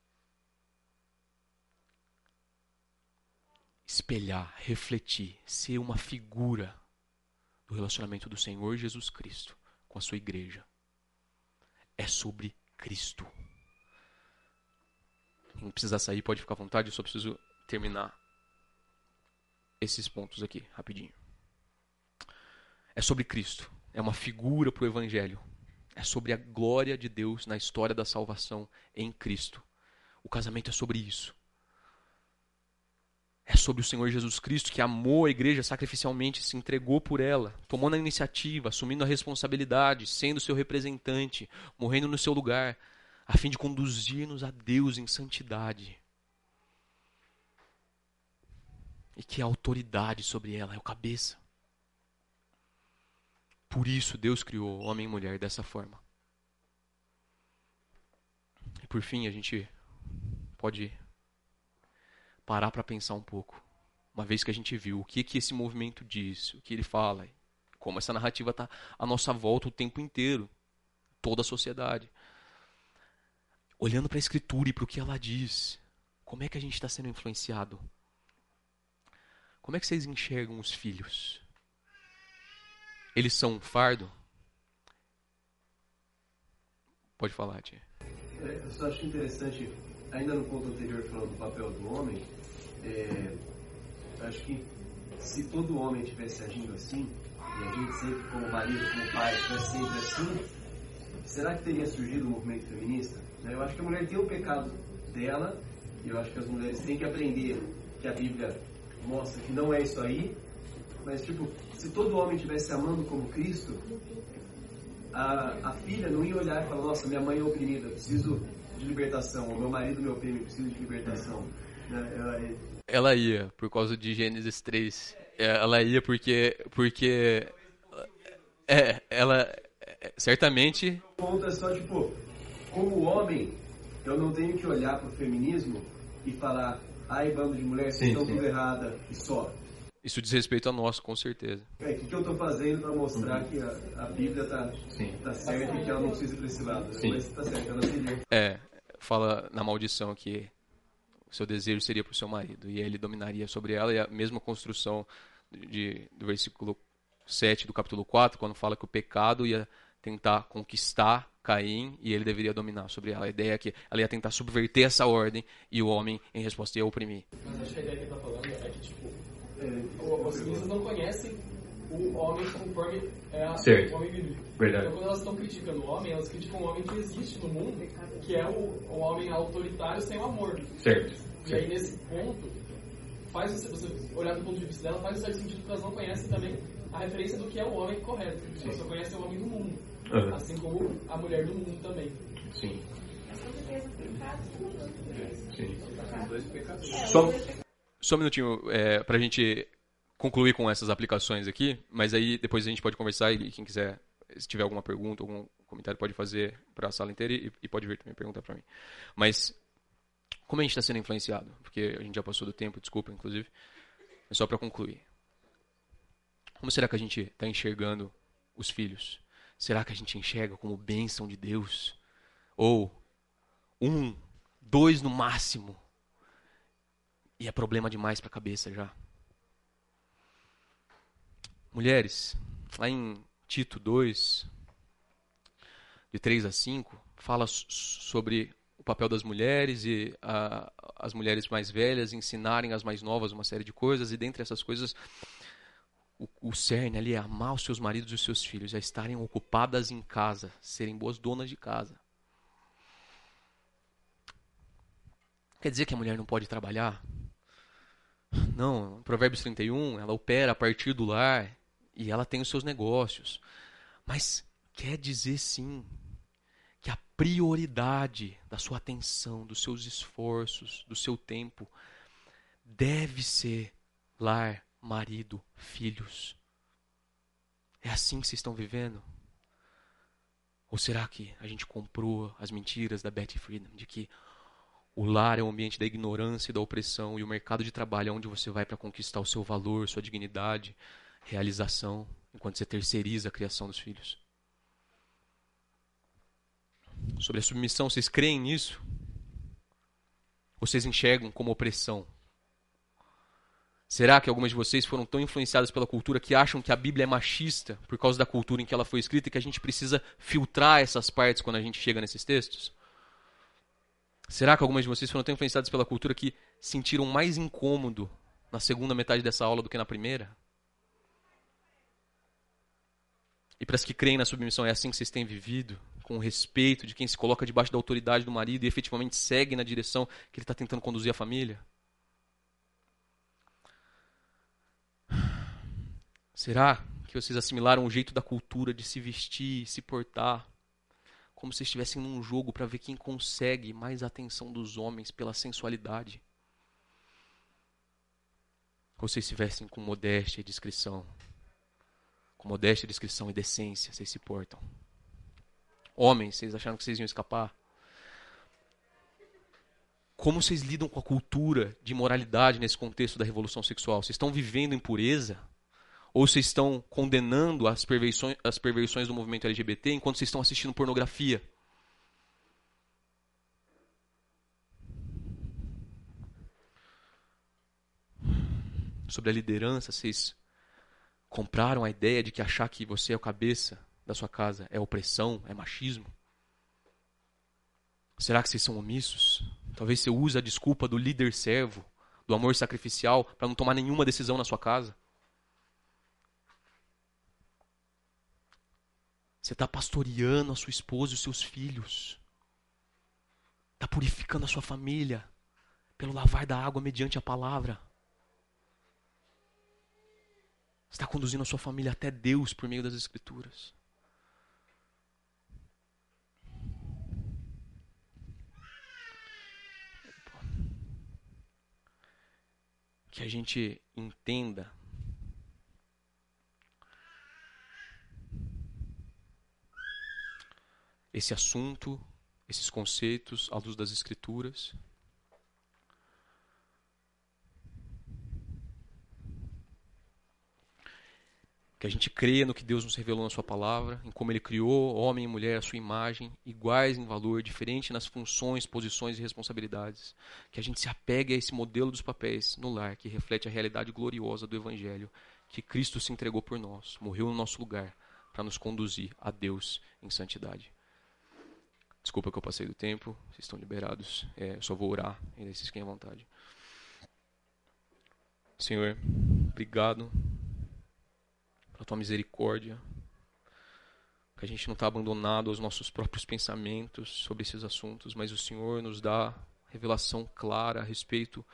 espelhar, refletir, ser uma figura do relacionamento do Senhor Jesus Cristo com a sua igreja. É sobre Cristo. Quem precisar sair pode ficar à vontade, eu só preciso terminar esses pontos aqui rapidinho é sobre Cristo. É uma figura para o Evangelho. É sobre a glória de Deus na história da salvação em Cristo. O casamento é sobre isso. É sobre o Senhor Jesus Cristo que amou a igreja sacrificialmente, se entregou por ela, tomou na iniciativa, assumindo a responsabilidade, sendo seu representante, morrendo no seu lugar, a fim de conduzir-nos a Deus em santidade. E que a autoridade sobre ela é o cabeça. Por isso Deus criou homem e mulher dessa forma. E por fim, a gente pode parar para pensar um pouco. Uma vez que a gente viu o que, que esse movimento diz, o que ele fala, como essa narrativa está à nossa volta o tempo inteiro, toda a sociedade. Olhando para a Escritura e para o que ela diz, como é que a gente está sendo influenciado? Como é que vocês enxergam os filhos? Eles são um fardo? Pode falar, tia. Eu só acho interessante, ainda no ponto anterior falando do papel do homem, é, acho que se todo homem tivesse agindo assim, e a gente sempre como marido, como pai, estivesse sempre assim, será que teria surgido o um movimento feminista? Eu acho que a mulher tem o pecado dela, e eu acho que as mulheres têm que aprender que a Bíblia mostra que não é isso aí, mas tipo, se todo homem estivesse amando como Cristo, a, a filha não ia olhar e falar, nossa, minha mãe é oprimida, preciso de libertação, ou meu marido me oprime, preciso de libertação. Né? Ela, ela ia, por causa de Gênesis 3. É, ela ia porque. porque é, ela. É, certamente. O ponto é só, tipo, como homem, eu não tenho que olhar para o feminismo e falar, ai, bando de mulheres, vocês estão tudo errada, e só. Isso diz respeito a nós, com certeza. É, o que, que eu estou fazendo para mostrar uhum. que a, a Bíblia está tá certa e que ela não precisa ir para esse lado? Sim. Mas está certo, ela seria. É, fala na maldição que o seu desejo seria para o seu marido e ele dominaria sobre ela e a mesma construção de, do versículo 7 do capítulo 4, quando fala que o pecado ia tentar conquistar Caim e ele deveria dominar sobre ela. A ideia é que ela ia tentar subverter essa ordem e o homem, em resposta, ia oprimir. Mas acho que a ideia que está falando é os cientistas não conhecem o homem conforme é a, certo. o homem bíblico. Verdade. Então, quando elas estão criticando o homem, elas criticam o homem que existe no mundo, que é o, o homem autoritário sem o amor. Certo. E aí, nesse ponto, faz você, você olhar do ponto de vista dela, faz um certo sentido porque elas não conhecem também a referência do que é o homem correto. Elas só conhecem o homem do mundo. Uhum. Assim como a mulher do mundo também. Sim. Sim. Só, só um minutinho é, para a gente concluir com essas aplicações aqui, mas aí depois a gente pode conversar e quem quiser, se tiver alguma pergunta, algum comentário, pode fazer para a sala inteira e, e, pode vir também perguntar para mim. Mas como a gente está sendo influenciado? Porque a gente já passou do tempo, desculpa, inclusive. Mas só para concluir. Como será que a gente está enxergando os filhos? Será que a gente enxerga como bênção de Deus? Ou um, dois no máximo? E é problema demais para a cabeça já. Mulheres, lá em Tito 2, de 3 a 5, fala sobre o papel das mulheres e a, as mulheres mais velhas ensinarem as mais novas uma série de coisas, e dentre essas coisas, o, o cerne ali é amar os seus maridos e os seus filhos, é estarem ocupadas em casa, serem boas donas de casa. Quer dizer que a mulher não pode trabalhar? Não, Provérbios 31, ela opera a partir do lar e ela tem os seus negócios. Mas quer dizer sim que a prioridade da sua atenção, dos seus esforços, do seu tempo deve ser lar, marido, filhos. É assim que vocês estão vivendo? Ou será que a gente comprou as mentiras da Betty Friedan de que o lar é o ambiente da ignorância e da opressão e o mercado de trabalho é onde você vai para conquistar o seu valor, sua dignidade, realização, enquanto você terceiriza a criação dos filhos? Sobre a submissão, vocês creem nisso? Ou vocês enxergam como opressão? Será que algumas de vocês foram tão influenciadas pela cultura que acham que a Bíblia é machista por causa da cultura em que ela foi escrita e que a gente precisa filtrar essas partes quando a gente chega nesses textos? Será que algumas de vocês foram tão influenciadas pela cultura que sentiram mais incômodo na segunda metade dessa aula do que na primeira? E para as que creem na submissão, é assim que vocês têm vivido? Com o respeito de quem se coloca debaixo da autoridade do marido e efetivamente segue na direção que ele está tentando conduzir a família? Será que vocês assimilaram o jeito da cultura de se vestir, se portar, como se estivessem num jogo para ver quem consegue mais atenção dos homens pela sensualidade? Ou se vestem com modéstia e discrição? Com modéstia, discrição e decência, vocês se portam. Homens, vocês acharam que vocês iam escapar? Como vocês lidam com a cultura de moralidade nesse contexto da revolução sexual? Vocês estão vivendo em pureza? Ou vocês estão condenando as perversões, as perversões do movimento LGBT enquanto vocês estão assistindo pornografia? Sobre a liderança, vocês compraram a ideia de que achar que você é o cabeça da sua casa é opressão, é machismo? Será que vocês são omissos? Talvez você use a desculpa do líder servo, do amor sacrificial, para não tomar nenhuma decisão na sua casa. Você está pastoreando a sua esposa e os seus filhos. Está purificando a sua família pelo lavar da água mediante a palavra está conduzindo a sua família até Deus por meio das Escrituras. Que a gente entenda esse assunto, esses conceitos à luz das Escrituras. Que a gente creia no que Deus nos revelou na Sua palavra, em como Ele criou homem e mulher à Sua imagem, iguais em valor, diferente nas funções, posições e responsabilidades. Que a gente se apegue a esse modelo dos papéis no lar, que reflete a realidade gloriosa do Evangelho, que Cristo se entregou por nós, morreu no nosso lugar, para nos conduzir a Deus em santidade. Desculpa que eu passei do tempo, vocês estão liberados. É, só vou orar, e aí vocês fiquem à vontade. Senhor, obrigado pela tua misericórdia, que a gente não está abandonado aos nossos próprios pensamentos sobre esses assuntos, mas o Senhor nos dá revelação clara a respeito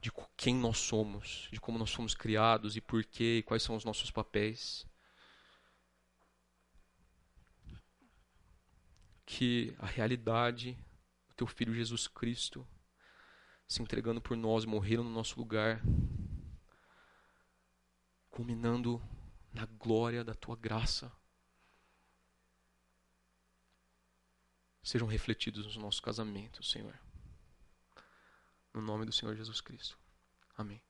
de quem nós somos, de como nós fomos criados e por quê, e quais são os nossos papéis. Que a realidade do teu filho Jesus Cristo se entregando por nós, morrendo no nosso lugar, culminando na glória da tua graça, sejam refletidos nos nossos casamentos, Senhor. No nome do Senhor Jesus Cristo. Amém.